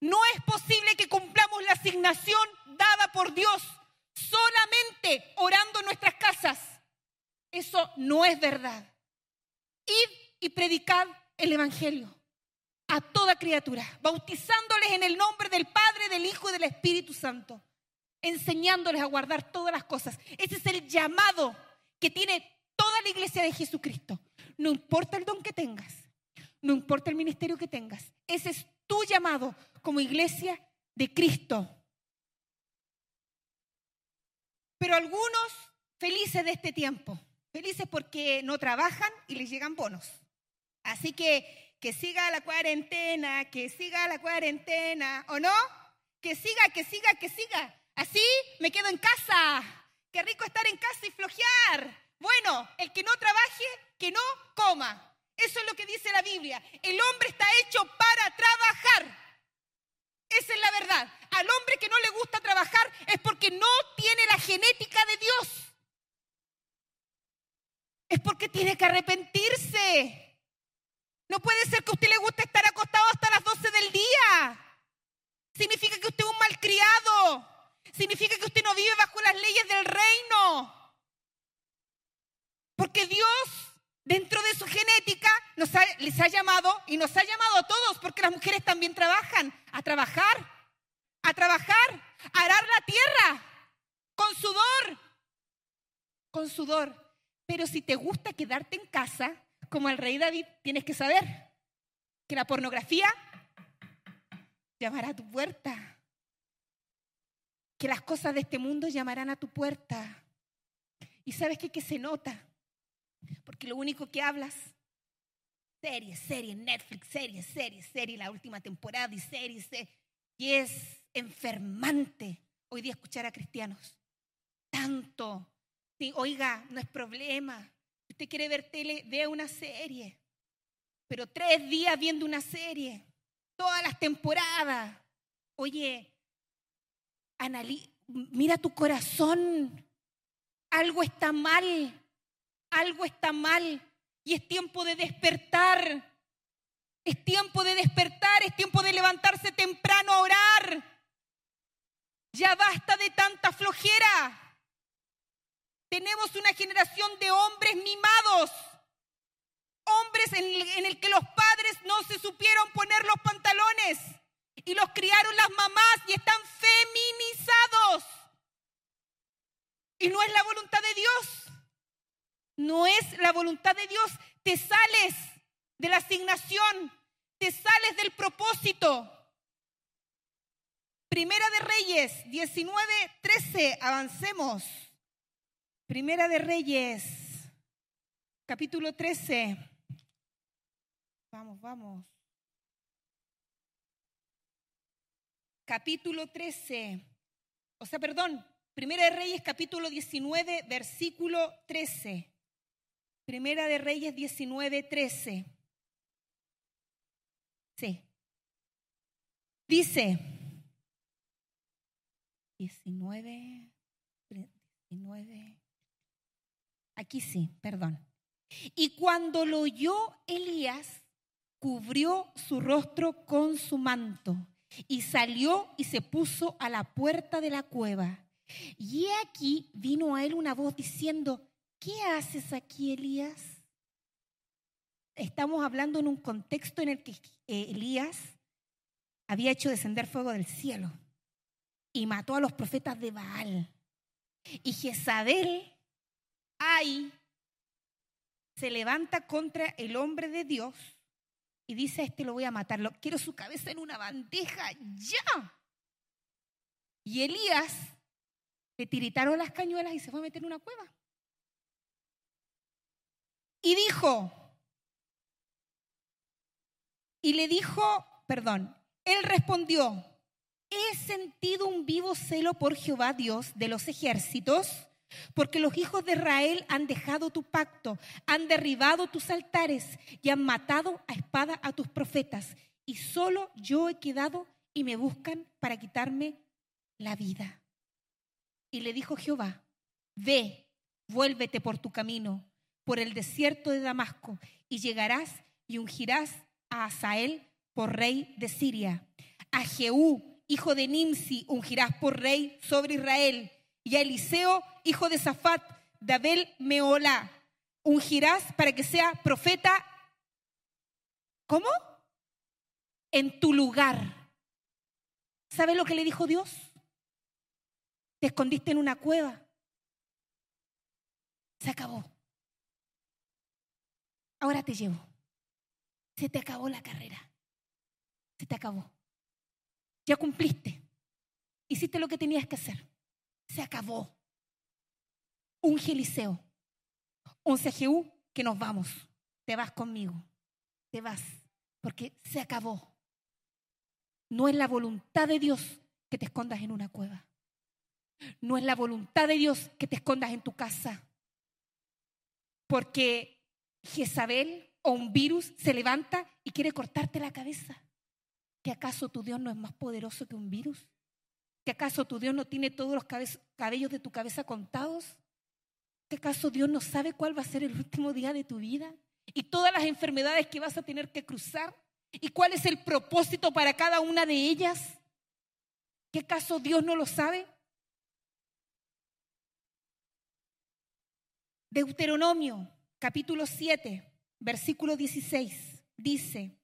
No es posible que cumplamos la asignación dada por Dios solamente orando en nuestras casas. Eso no es verdad. Id y predicad el Evangelio a toda criatura, bautizándoles en el nombre del Padre, del Hijo y del Espíritu Santo, enseñándoles a guardar todas las cosas. Ese es el llamado que tiene toda la iglesia de Jesucristo. No importa el don que tengas, no importa el ministerio que tengas, ese es tu llamado como iglesia de Cristo. Pero algunos felices de este tiempo, felices porque no trabajan y les llegan bonos. Así que que siga la cuarentena, que siga la cuarentena, ¿o no? Que siga, que siga, que siga. Así me quedo en casa. Qué rico estar en casa y flojear. Bueno, el que no trabaje, que no coma. Eso es lo que dice la Biblia. El hombre está hecho para trabajar. Esa es la verdad. Al hombre que no le gusta trabajar es porque no tiene la genética de Dios. Es porque tiene que arrepentirse. No puede ser que a usted le guste estar acostado hasta las 12 del día. Significa que usted es un malcriado. Significa que usted no vive bajo las leyes del reino. Porque Dios, dentro de su genética, nos les ha llamado y nos ha llamado a todos, porque las mujeres también trabajan, a trabajar, a trabajar, a arar la tierra, con sudor, con sudor. Pero si te gusta quedarte en casa, como el rey David, tienes que saber que la pornografía llamará a tu puerta. Que las cosas de este mundo llamarán a tu puerta. Y sabes qué? que se nota. Porque lo único que hablas, series, series, Netflix, series, series, series, la última temporada y series. Y es enfermante hoy día escuchar a cristianos. Tanto. Sí, oiga, no es problema usted quiere ver tele, vea una serie. Pero tres días viendo una serie, todas las temporadas. Oye, mira tu corazón. Algo está mal. Algo está mal. Y es tiempo de despertar. Es tiempo de despertar. Es tiempo de levantarse temprano a orar. Ya basta de tanta flojera. Tenemos una generación de hombres mimados, hombres en el, que los padres no se supieron poner los pantalones y los criaron las mamás y están feminizados. Y no es la voluntad de Dios. No es la voluntad de Dios. Te sales de la asignación, te sales del propósito. Primera de Reyes 19, 13, avancemos. Primera de Reyes, capítulo 13. Vamos, vamos. Capítulo 13. O sea, perdón, Primera de Reyes, capítulo 19, versículo 13. Primera de Reyes 19, 13. Sí. Dice 19, 19. Aquí sí, perdón. Y cuando lo oyó Elías, cubrió su rostro con su manto y salió y se puso a la puerta de la cueva. Y aquí vino a él una voz diciendo, ¿qué haces aquí, Elías? Estamos hablando en un contexto en el que eh, Elías había hecho descender fuego del cielo y mató a los profetas de Baal. Y Jezabel ay, se levanta contra el hombre de Dios y dice, a este lo voy a matar, quiero su cabeza en una bandeja, ya. Y Elías le tiritaron las cañuelas y se fue a meter en una cueva. Y dijo, y le dijo, perdón, él respondió, he sentido un vivo celo por Jehová Dios de los ejércitos, porque los hijos de Israel han dejado tu pacto, han derribado tus altares y han matado a espada a tus profetas. Y solo yo he quedado y me buscan para quitarme la vida. Y le dijo Jehová, ve, vuélvete por tu camino, por el desierto de Damasco, y llegarás y ungirás a Asael por rey de Siria. A Jehú, hijo de Nimsi, ungirás por rey sobre Israel. Y a Eliseo, hijo de Safat, de Abel Meola, ungirás para que sea profeta. ¿Cómo? En tu lugar. ¿Sabes lo que le dijo Dios? Te escondiste en una cueva. Se acabó. Ahora te llevo. Se te acabó la carrera. Se te acabó. Ya cumpliste. Hiciste lo que tenías que hacer. Se acabó. Un Eliseo. Un CGU que nos vamos. Te vas conmigo. Te vas. Porque se acabó. No es la voluntad de Dios que te escondas en una cueva. No es la voluntad de Dios que te escondas en tu casa. Porque Jezabel o un virus se levanta y quiere cortarte la cabeza. ¿Que acaso tu Dios no es más poderoso que un virus? ¿Que acaso tu Dios no tiene todos los cabellos de tu cabeza contados? ¿Que acaso Dios no sabe cuál va a ser el último día de tu vida? Y todas las enfermedades que vas a tener que cruzar. ¿Y cuál es el propósito para cada una de ellas? ¿Qué acaso Dios no lo sabe? Deuteronomio, capítulo 7, versículo 16, dice,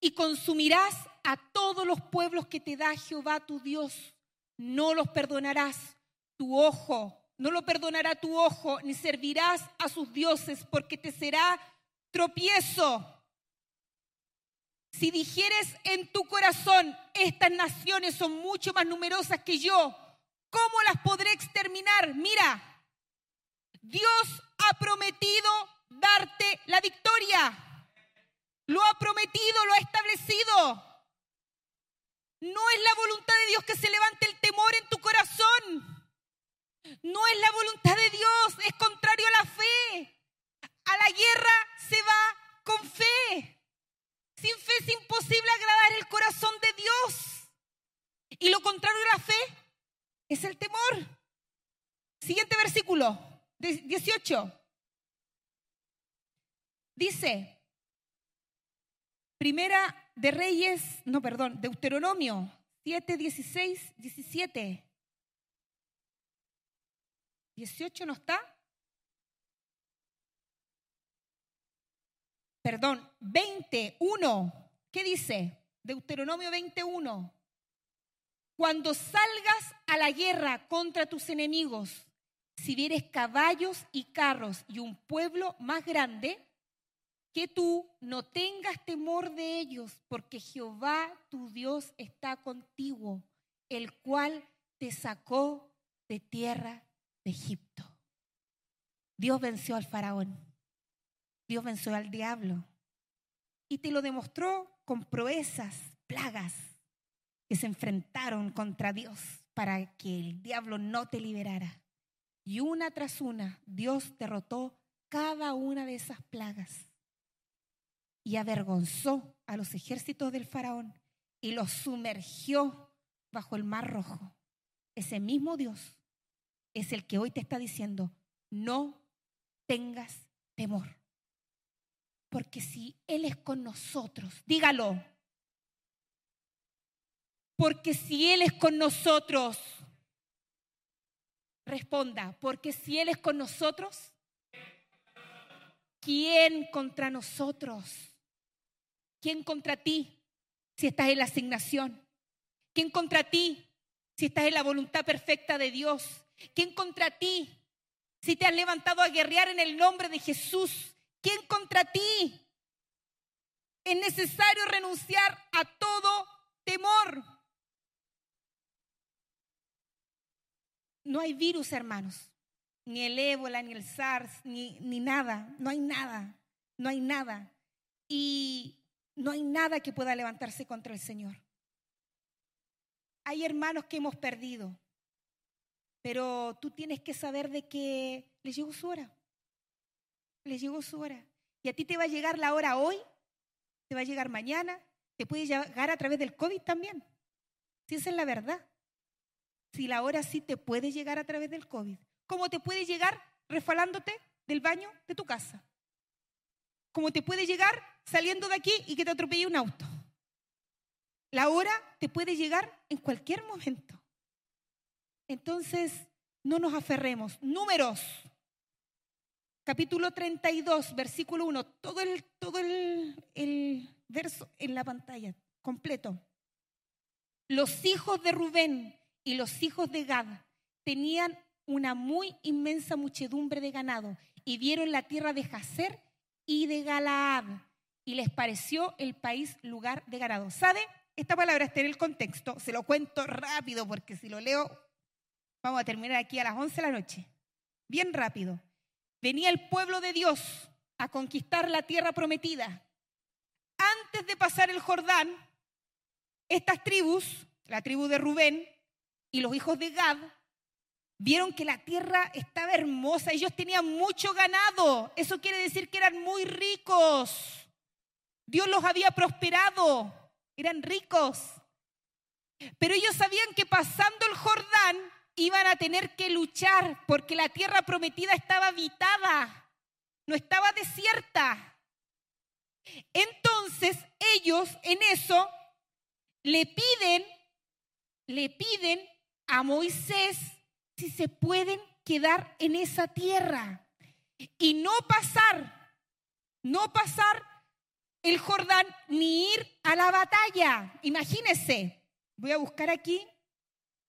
y consumirás a todos los pueblos que te da Jehová tu Dios, no los perdonarás tu ojo, no lo perdonará tu ojo, ni servirás a sus dioses, porque te será tropiezo. Si dijeres en tu corazón, estas naciones son mucho más numerosas que yo, ¿Cómo las podré exterminar? Mira, Dios ha prometido darte la victoria. Lo ha prometido, lo ha establecido. No es la voluntad de Dios que se levante el temor en tu corazón. No es la voluntad de Dios, es contrario a la fe. A la guerra se va con fe. Sin fe es imposible agradar el corazón de Dios. Y lo contrario a la fe es el temor. Siguiente versículo, 18. Dice, Primera de Reyes, no, perdón, Deuteronomio 7, 16, 17. 18 no está. Perdón, 21. ¿Qué dice? Deuteronomio 21. Cuando salgas a la guerra contra tus enemigos, si vieres caballos y carros y un pueblo más grande, que tú no tengas temor de ellos, porque Jehová tu Dios está contigo, el cual te sacó de tierra de Egipto. Dios venció al faraón, Dios venció al diablo y te lo demostró con proezas, plagas, que se enfrentaron contra Dios para que el diablo no te liberara. Y una tras una, Dios derrotó cada una de esas plagas y avergonzó a los ejércitos del faraón y los sumergió bajo el mar rojo. Ese mismo Dios es el que hoy te está diciendo, no tengas temor. Porque si Él es con nosotros, dígalo, porque si Él es con nosotros, responda, porque si Él es con nosotros, ¿quién contra nosotros? ¿Quién contra ti si estás en la asignación? ¿Quién contra ti si estás en la voluntad perfecta de Dios? ¿Quién contra ti si te has levantado a guerrear en el nombre de Jesús, ¿quién contra ti? Es necesario renunciar a todo temor. No hay virus, hermanos, ni el ébola, ni el SARS, ni, ni nada, no hay nada, no hay nada. Y no hay nada que pueda levantarse contra el Señor. Hay hermanos que hemos perdido, pero tú tienes que saber de que les llegó su hora. Les llegó su hora. Y a ti te va a llegar la hora hoy, te va a llegar mañana, te puede llegar a través del COVID también. Si es la verdad. Si la hora sí te puede llegar a través del COVID. ¿Cómo te puede llegar refalándote del baño de tu casa? ¿Cómo te puede llegar saliendo de aquí y que te atropelle un auto? La hora te puede llegar en cualquier momento. Entonces, no nos aferremos. Números, capítulo 32, versículo 1, todo el, todo el, el verso en la pantalla, completo. Los hijos de Rubén y los hijos de Gad tenían una muy inmensa muchedumbre de ganado y vieron la tierra de Jacer y de Galaad y les pareció el país lugar de ganado. ¿Sabe? Esta palabra está en el contexto, se lo cuento rápido porque si lo leo vamos a terminar aquí a las 11 de la noche. Bien rápido. Venía el pueblo de Dios a conquistar la tierra prometida. Antes de pasar el Jordán, estas tribus, la tribu de Rubén y los hijos de Gad, vieron que la tierra estaba hermosa, ellos tenían mucho ganado, eso quiere decir que eran muy ricos. Dios los había prosperado, eran ricos. Pero ellos sabían que pasando el Jordán iban a tener que luchar porque la tierra prometida estaba habitada, no estaba desierta. Entonces ellos en eso le piden, le piden a Moisés si se pueden quedar en esa tierra y no pasar, no pasar el Jordán ni ir a la batalla. Imagínense, voy a buscar aquí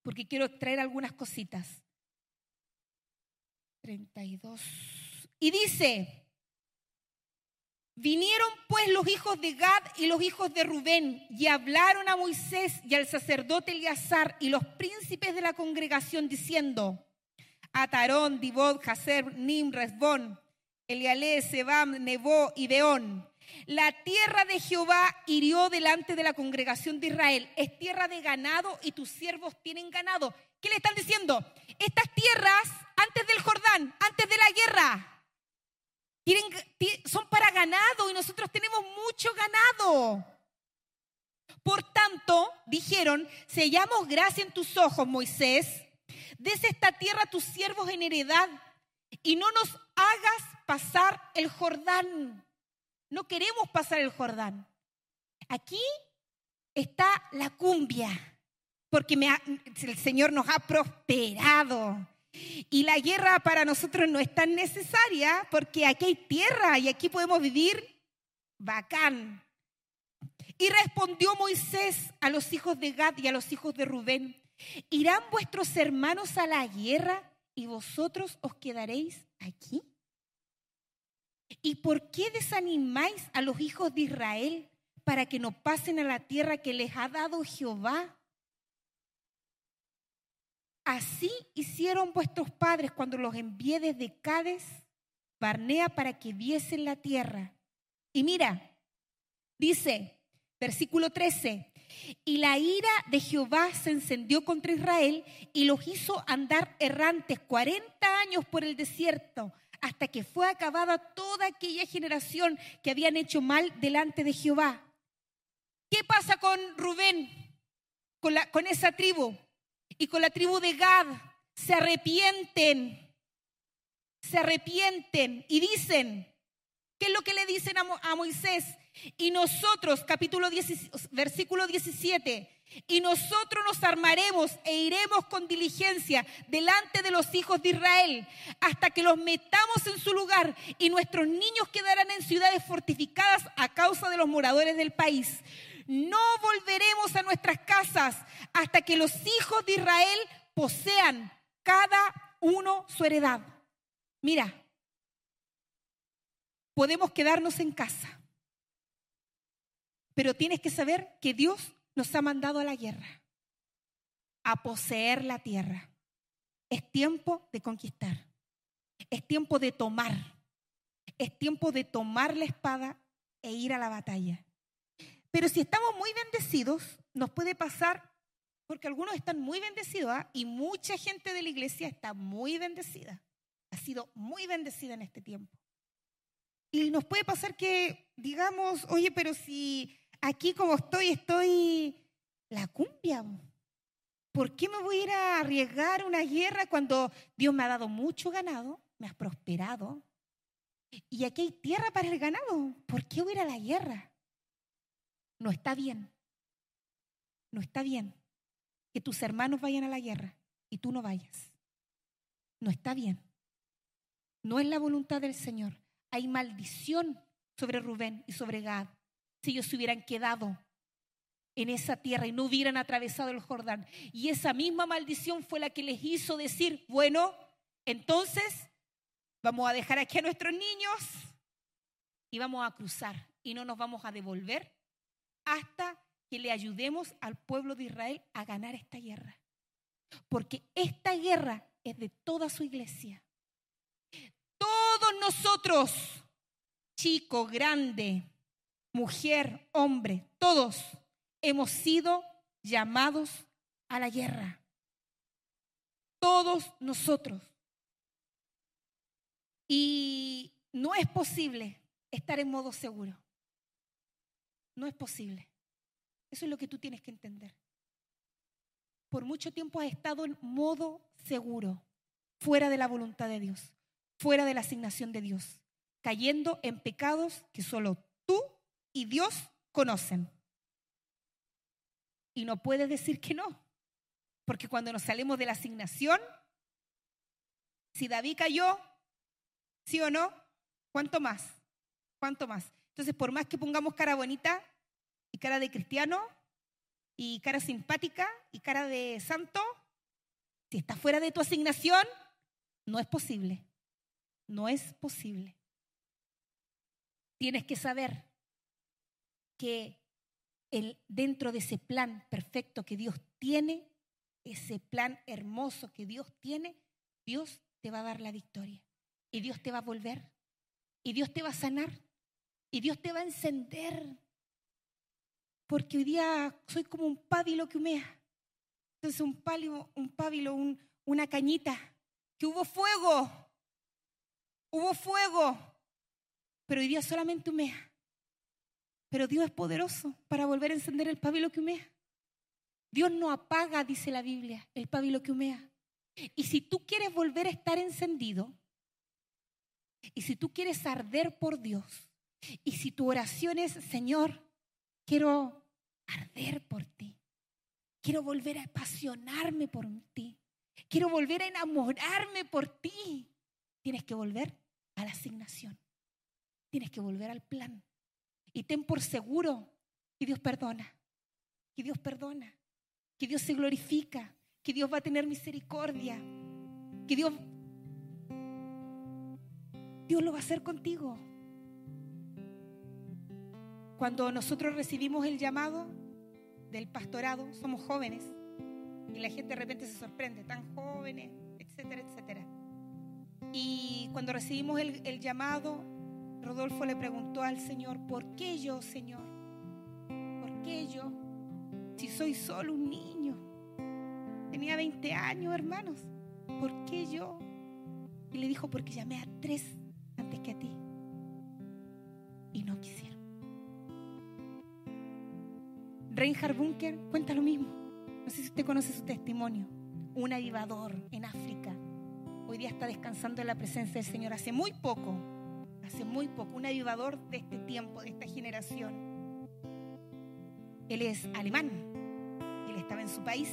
porque quiero extraer algunas cositas. 32. Y dice, vinieron pues los hijos de Gad y los hijos de Rubén y hablaron a Moisés y al sacerdote Eleazar y los príncipes de la congregación diciendo, Atarón, Dibod, Jaser, Nim, Resbón, Elialé, Sebam, Nebo y Beón la tierra de Jehová hirió delante de la congregación de Israel. Es tierra de ganado y tus siervos tienen ganado. ¿Qué le están diciendo? Estas tierras, antes del Jordán, antes de la guerra, son para ganado y nosotros tenemos mucho ganado. Por tanto, dijeron, sellamos gracia en tus ojos, Moisés, des esta tierra a tus siervos en heredad y no nos hagas pasar el Jordán. No queremos pasar el Jordán. Aquí está la cumbia, porque el Señor nos ha prosperado. Y la guerra para nosotros no es tan necesaria porque aquí hay tierra y aquí podemos vivir bacán. Y respondió Moisés a los hijos de Gad y a los hijos de Rubén, ¿irán vuestros hermanos a la guerra y vosotros os quedaréis aquí? ¿Y por qué desanimáis a los hijos de Israel para que no pasen a la tierra que les ha dado Jehová? Así hicieron vuestros padres cuando los envié desde Cádiz, Barnea, para que viesen la tierra. Y mira, dice, versículo 13, y la ira de Jehová se encendió contra Israel y los hizo andar errantes 40 años por el desierto hasta que fue acabada toda aquella generación que habían hecho mal delante de Jehová. ¿Qué pasa con Rubén, con, la, con esa tribu y con la tribu de Gad? Se arrepienten, se arrepienten y dicen, ¿qué es lo que le dicen a, a Moisés? Y nosotros, capítulo 10, versículo 17, y nosotros nos armaremos e iremos con diligencia delante de los hijos de Israel hasta que los metamos en su lugar y nuestros niños quedarán en ciudades fortificadas a causa de los moradores del país. No volveremos a nuestras casas hasta que los hijos de Israel posean cada uno su heredad. mira, podemos quedarnos en casa, pero tienes que saber que Dios nos ha mandado a la guerra, a poseer la tierra. Es tiempo de conquistar, es tiempo de tomar, es tiempo de tomar la espada e ir a la batalla. Pero si estamos muy bendecidos, nos puede pasar, porque algunos están muy bendecidos ¿ah? y mucha gente de la iglesia está muy bendecida, ha sido muy bendecida en este tiempo. Y nos puede pasar que digamos, oye, pero si aquí como estoy, estoy la cumbia. ¿Por qué me voy a ir a arriesgar una guerra cuando Dios me ha dado mucho ganado, me ha prosperado? Y aquí hay tierra para el ganado. ¿Por qué voy a ir a la guerra? No está bien. No está bien que tus hermanos vayan a la guerra y tú no vayas. No está bien. No es la voluntad del Señor. Hay maldición sobre Rubén y sobre Gad si ellos se hubieran quedado en esa tierra y no hubieran atravesado el Jordán. Y esa misma maldición fue la que les hizo decir, bueno, entonces vamos a dejar aquí a nuestros niños y vamos a cruzar y no nos vamos a devolver hasta que le ayudemos al pueblo de Israel a ganar esta guerra. Porque esta guerra es de toda su iglesia. Todos nosotros, chico, grande, mujer, hombre, todos hemos sido llamados a la guerra. Todos nosotros. Y no es posible estar en modo seguro. No es posible. Eso es lo que tú tienes que entender. Por mucho tiempo has estado en modo seguro, fuera de la voluntad de Dios, fuera de la asignación de Dios, cayendo en pecados que solo tú y Dios conocen. Y no puedes decir que no, porque cuando nos salimos de la asignación, si David cayó, sí o no, ¿cuánto más? ¿Cuánto más? Entonces, por más que pongamos cara bonita y cara de cristiano y cara simpática y cara de santo, si está fuera de tu asignación, no es posible. No es posible. Tienes que saber que el, dentro de ese plan perfecto que Dios tiene, ese plan hermoso que Dios tiene, Dios te va a dar la victoria. Y Dios te va a volver. Y Dios te va a sanar. Y Dios te va a encender. Porque hoy día soy como un pábilo que humea. Entonces un pábilo, un pábilo, una cañita, que hubo fuego. Hubo fuego. Pero hoy día solamente humea. Pero Dios es poderoso para volver a encender el pábilo que humea. Dios no apaga, dice la Biblia, el pábilo que humea. Y si tú quieres volver a estar encendido, y si tú quieres arder por Dios, y si tu oración es, Señor, quiero arder por ti, quiero volver a apasionarme por ti, quiero volver a enamorarme por ti, tienes que volver a la asignación, tienes que volver al plan. Y ten por seguro que Dios perdona, que Dios perdona, que Dios se glorifica, que Dios va a tener misericordia, que Dios, Dios lo va a hacer contigo. Cuando nosotros recibimos el llamado del pastorado, somos jóvenes y la gente de repente se sorprende, tan jóvenes, etcétera, etcétera. Y cuando recibimos el, el llamado, Rodolfo le preguntó al Señor, ¿por qué yo, Señor? ¿Por qué yo? Si soy solo un niño. Tenía 20 años, hermanos. ¿Por qué yo? Y le dijo, porque llamé a tres antes que a ti. Reinhard Bunker cuenta lo mismo. No sé si usted conoce su testimonio. Un avivador en África. Hoy día está descansando en la presencia del Señor. Hace muy poco hace muy poco, un avivador de este tiempo, de esta generación. Él es alemán, él estaba en su país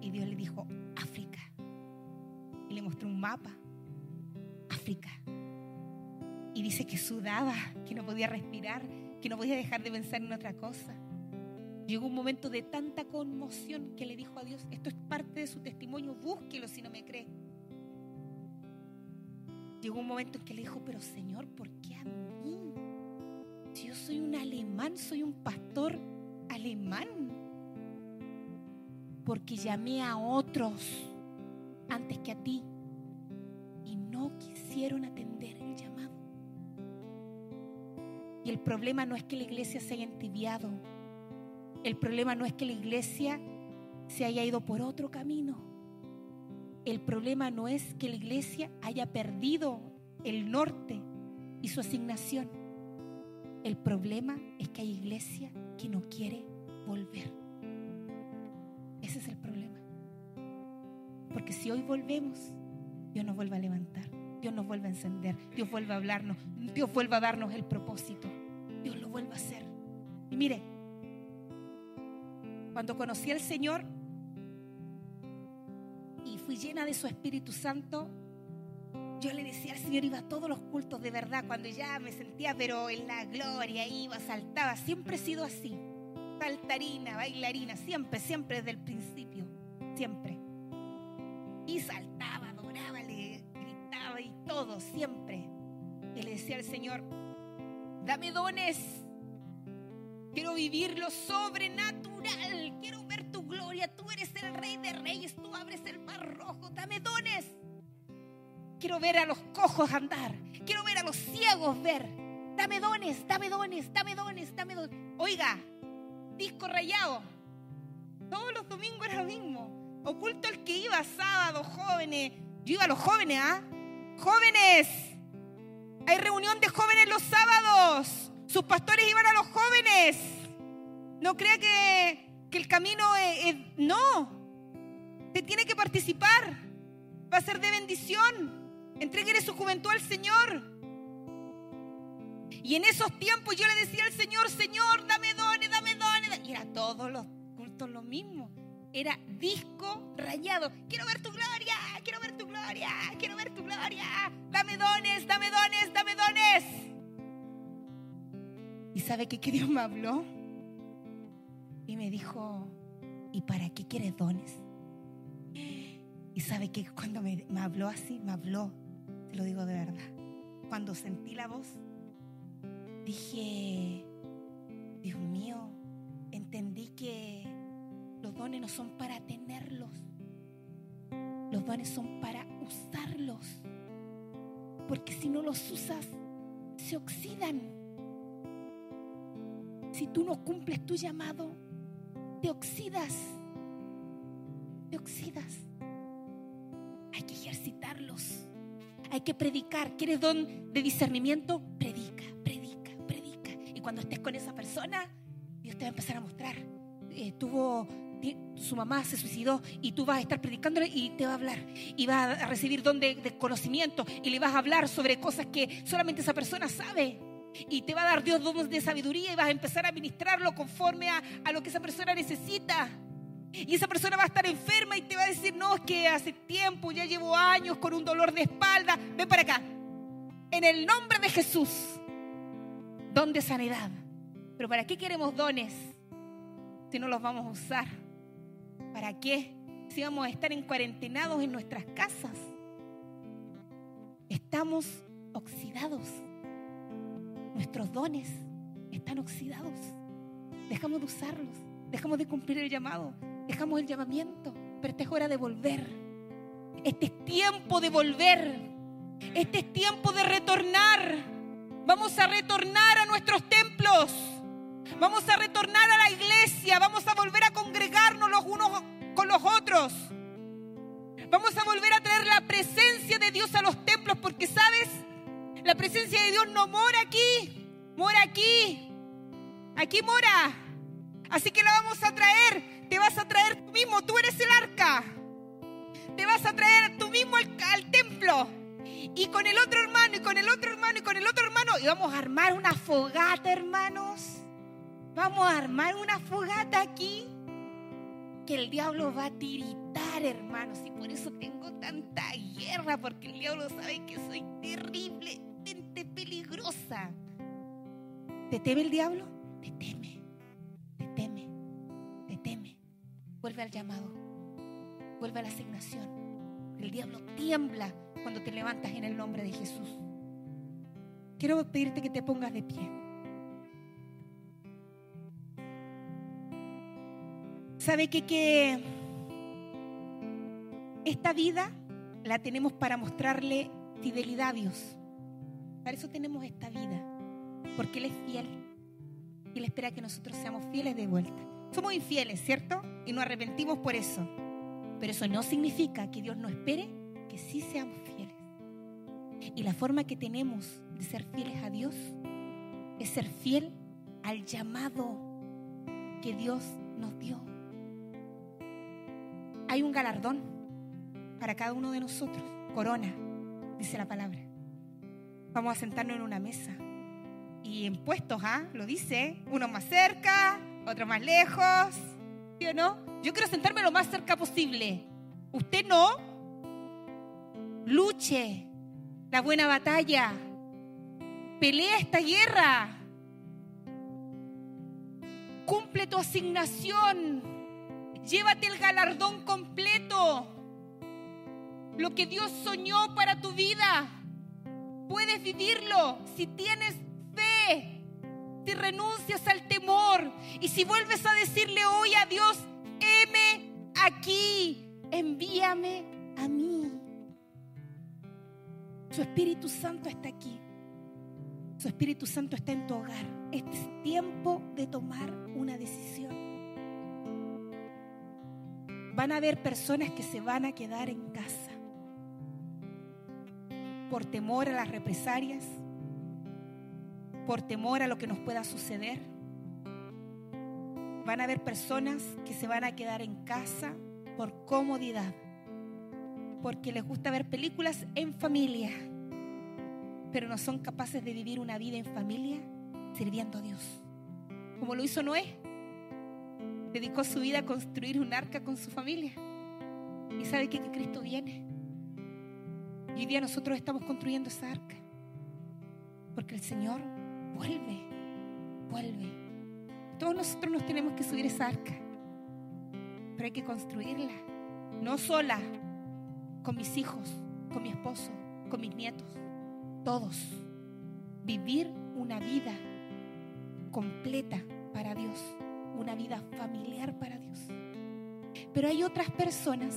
y Dios le dijo, África. Y le mostró un mapa, África. Y dice que sudaba, que no podía respirar, que no podía dejar de pensar en otra cosa. Llegó un momento de tanta conmoción que le dijo a Dios, esto es parte de su testimonio, búsquelo si no me cree. llegó un momento en que le dijo, pero Señor, ¿por qué a mí? Si yo soy un alemán, soy un pastor alemán. Porque llamé a otros antes que a ti y no quisieron atender el llamado. Y el problema no es que la iglesia se haya entibiado. El problema no es que la iglesia se haya ido por otro camino. El problema no es que la iglesia haya perdido el norte y su asignación. El problema es que hay iglesia que no quiere volver. Ese es el problema. Porque si hoy volvemos, Dios nos vuelve a levantar, Dios nos vuelve a encender, Dios vuelve a hablarnos, Dios vuelve a darnos el propósito, Dios lo vuelve a hacer. Y mire, cuando conocí al Señor y fui llena de su Espíritu Santo, yo le decía al Señor, iba a todos los cultos de verdad, cuando ya me sentía, pero en la gloria, iba, saltaba, siempre he sido así, saltarina, bailarina, siempre, siempre desde el principio, siempre. Y saltaba, adoraba, le gritaba y todo, siempre. Y le decía al Señor, dame dones, quiero vivir lo sobrenatural, quiero ver tu gloria, tú eres el rey de reyes, tú abres el mar rojo, dame dones. Quiero ver a los cojos andar. Quiero ver a los ciegos ver. Dame dones, dame dones, dame dones, dame dones. Oiga, disco rayado. Todos los domingos era lo mismo. Oculto el que iba sábado, jóvenes. Yo iba a los jóvenes, ¿ah? Jóvenes. Hay reunión de jóvenes los sábados. Sus pastores iban a los jóvenes. No crea que, que el camino es. No. Te tiene que participar. Va a ser de bendición. Entréguele su juventud al Señor. Y en esos tiempos yo le decía al Señor, Señor, dame dones, dame dones. Y era todos los cultos lo mismo. Era disco rayado. Quiero ver tu gloria, quiero ver tu gloria, quiero ver tu gloria. Dame dones, dame dones, dame dones. ¿Y sabe qué, que Dios me habló? Y me dijo, ¿y para qué quieres dones? Y sabe que cuando me, me habló así, me habló te lo digo de verdad. Cuando sentí la voz, dije, Dios mío, entendí que los dones no son para tenerlos. Los dones son para usarlos. Porque si no los usas, se oxidan. Si tú no cumples tu llamado, te oxidas. Te oxidas. Hay que ejercitarlos. Hay que predicar. ¿Quieres don de discernimiento? Predica, predica, predica. Y cuando estés con esa persona, Dios te va a empezar a mostrar. Eh, tuvo, su mamá se suicidó y tú vas a estar predicándole y te va a hablar. Y vas a recibir don de, de conocimiento y le vas a hablar sobre cosas que solamente esa persona sabe. Y te va a dar Dios dones de sabiduría y vas a empezar a ministrarlo conforme a, a lo que esa persona necesita. Y esa persona va a estar enferma y te va a decir, no, es que hace tiempo, ya llevo años con un dolor de espalda. Ven para acá. En el nombre de Jesús, don de sanidad. Pero ¿para qué queremos dones si no los vamos a usar? ¿Para qué si vamos a estar en cuarentenados en nuestras casas? Estamos oxidados. Nuestros dones están oxidados. Dejamos de usarlos. Dejamos de cumplir el llamado dejamos el llamamiento, pero esta es hora de volver. Este es tiempo de volver. Este es tiempo de retornar. Vamos a retornar a nuestros templos. Vamos a retornar a la iglesia. Vamos a volver a congregarnos los unos con los otros. Vamos a volver a traer la presencia de Dios a los templos porque, ¿sabes? La presencia de Dios no mora aquí, mora aquí. Aquí mora. Así que la vamos a traer te vas a traer tú mismo, tú eres el arca. Te vas a traer tú mismo al, templo. Y con el otro hermano, y con el otro hermano, y con el otro hermano. Y vamos a armar una fogata, hermanos. Vamos a armar una fogata aquí. Que el diablo va a tiritar, hermanos. Y por eso tengo tanta guerra. Porque el diablo sabe que soy peligrosa. ¿Te teme el diablo? Te teme. Te teme. Te teme. Vuelve al llamado. Vuelve a la asignación. El diablo tiembla cuando te levantas en el nombre de Jesús. Quiero pedirte que te pongas de pie. ¿Sabe qué? que esta vida la tenemos para mostrarle fidelidad a Dios? Para eso tenemos esta vida, porque Él es fiel. Y Él espera que nosotros seamos fieles de vuelta. Somos infieles, ¿cierto? Y nos arrepentimos por eso. Pero eso no significa que Dios no espere que sí seamos fieles. Y la forma que tenemos de ser fieles a Dios es ser fiel al llamado que Dios nos dio. Hay un galardón para cada uno de nosotros, corona, dice la palabra. Vamos a sentarnos en una mesa. Y en puestos, ¿ah? Lo dice, uno más cerca, otro más lejos. ¿Sí o no? Yo quiero sentarme lo más cerca posible. ¿Usted no? Luche la buena batalla. Pelea esta guerra. Cumple tu asignación. Llévate el galardón completo. Lo que Dios soñó para tu vida. Puedes vivirlo si tienes fe, si renuncias al temor y si vuelves a decirle hoy a Dios, heme aquí, envíame a mí. Su Espíritu Santo está aquí. Su Espíritu Santo está en tu hogar. Este es tiempo de tomar una decisión. Van a haber personas que se van a quedar en casa por temor a las represalias, por temor a lo que nos pueda suceder. Van a haber personas que se van a quedar en casa por comodidad, porque les gusta ver películas en familia, pero no son capaces de vivir una vida en familia sirviendo a Dios. Como lo hizo Noé, dedicó su vida a construir un arca con su familia. Y sabe que, que Cristo viene. Y hoy día nosotros estamos construyendo esa arca. Porque el Señor vuelve, vuelve. Todos nosotros nos tenemos que subir esa arca. Pero hay que construirla. No sola, con mis hijos, con mi esposo, con mis nietos. Todos. Vivir una vida completa para Dios. Una vida familiar para Dios. Pero hay otras personas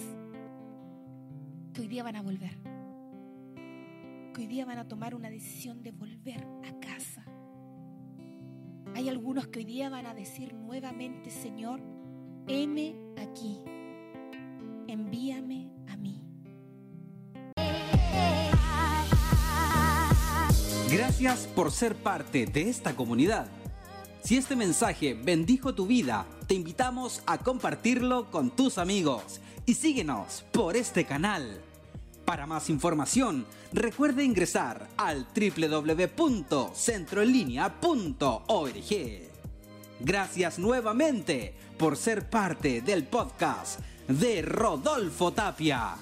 que hoy día van a volver que hoy día van a tomar una decisión de volver a casa. Hay algunos que hoy día van a decir nuevamente, Señor, heme aquí, envíame a mí. Gracias por ser parte de esta comunidad. Si este mensaje bendijo tu vida, te invitamos a compartirlo con tus amigos y síguenos por este canal. Para más información, recuerde ingresar al www.centroenlinea.org. Gracias nuevamente por ser parte del podcast de Rodolfo Tapia.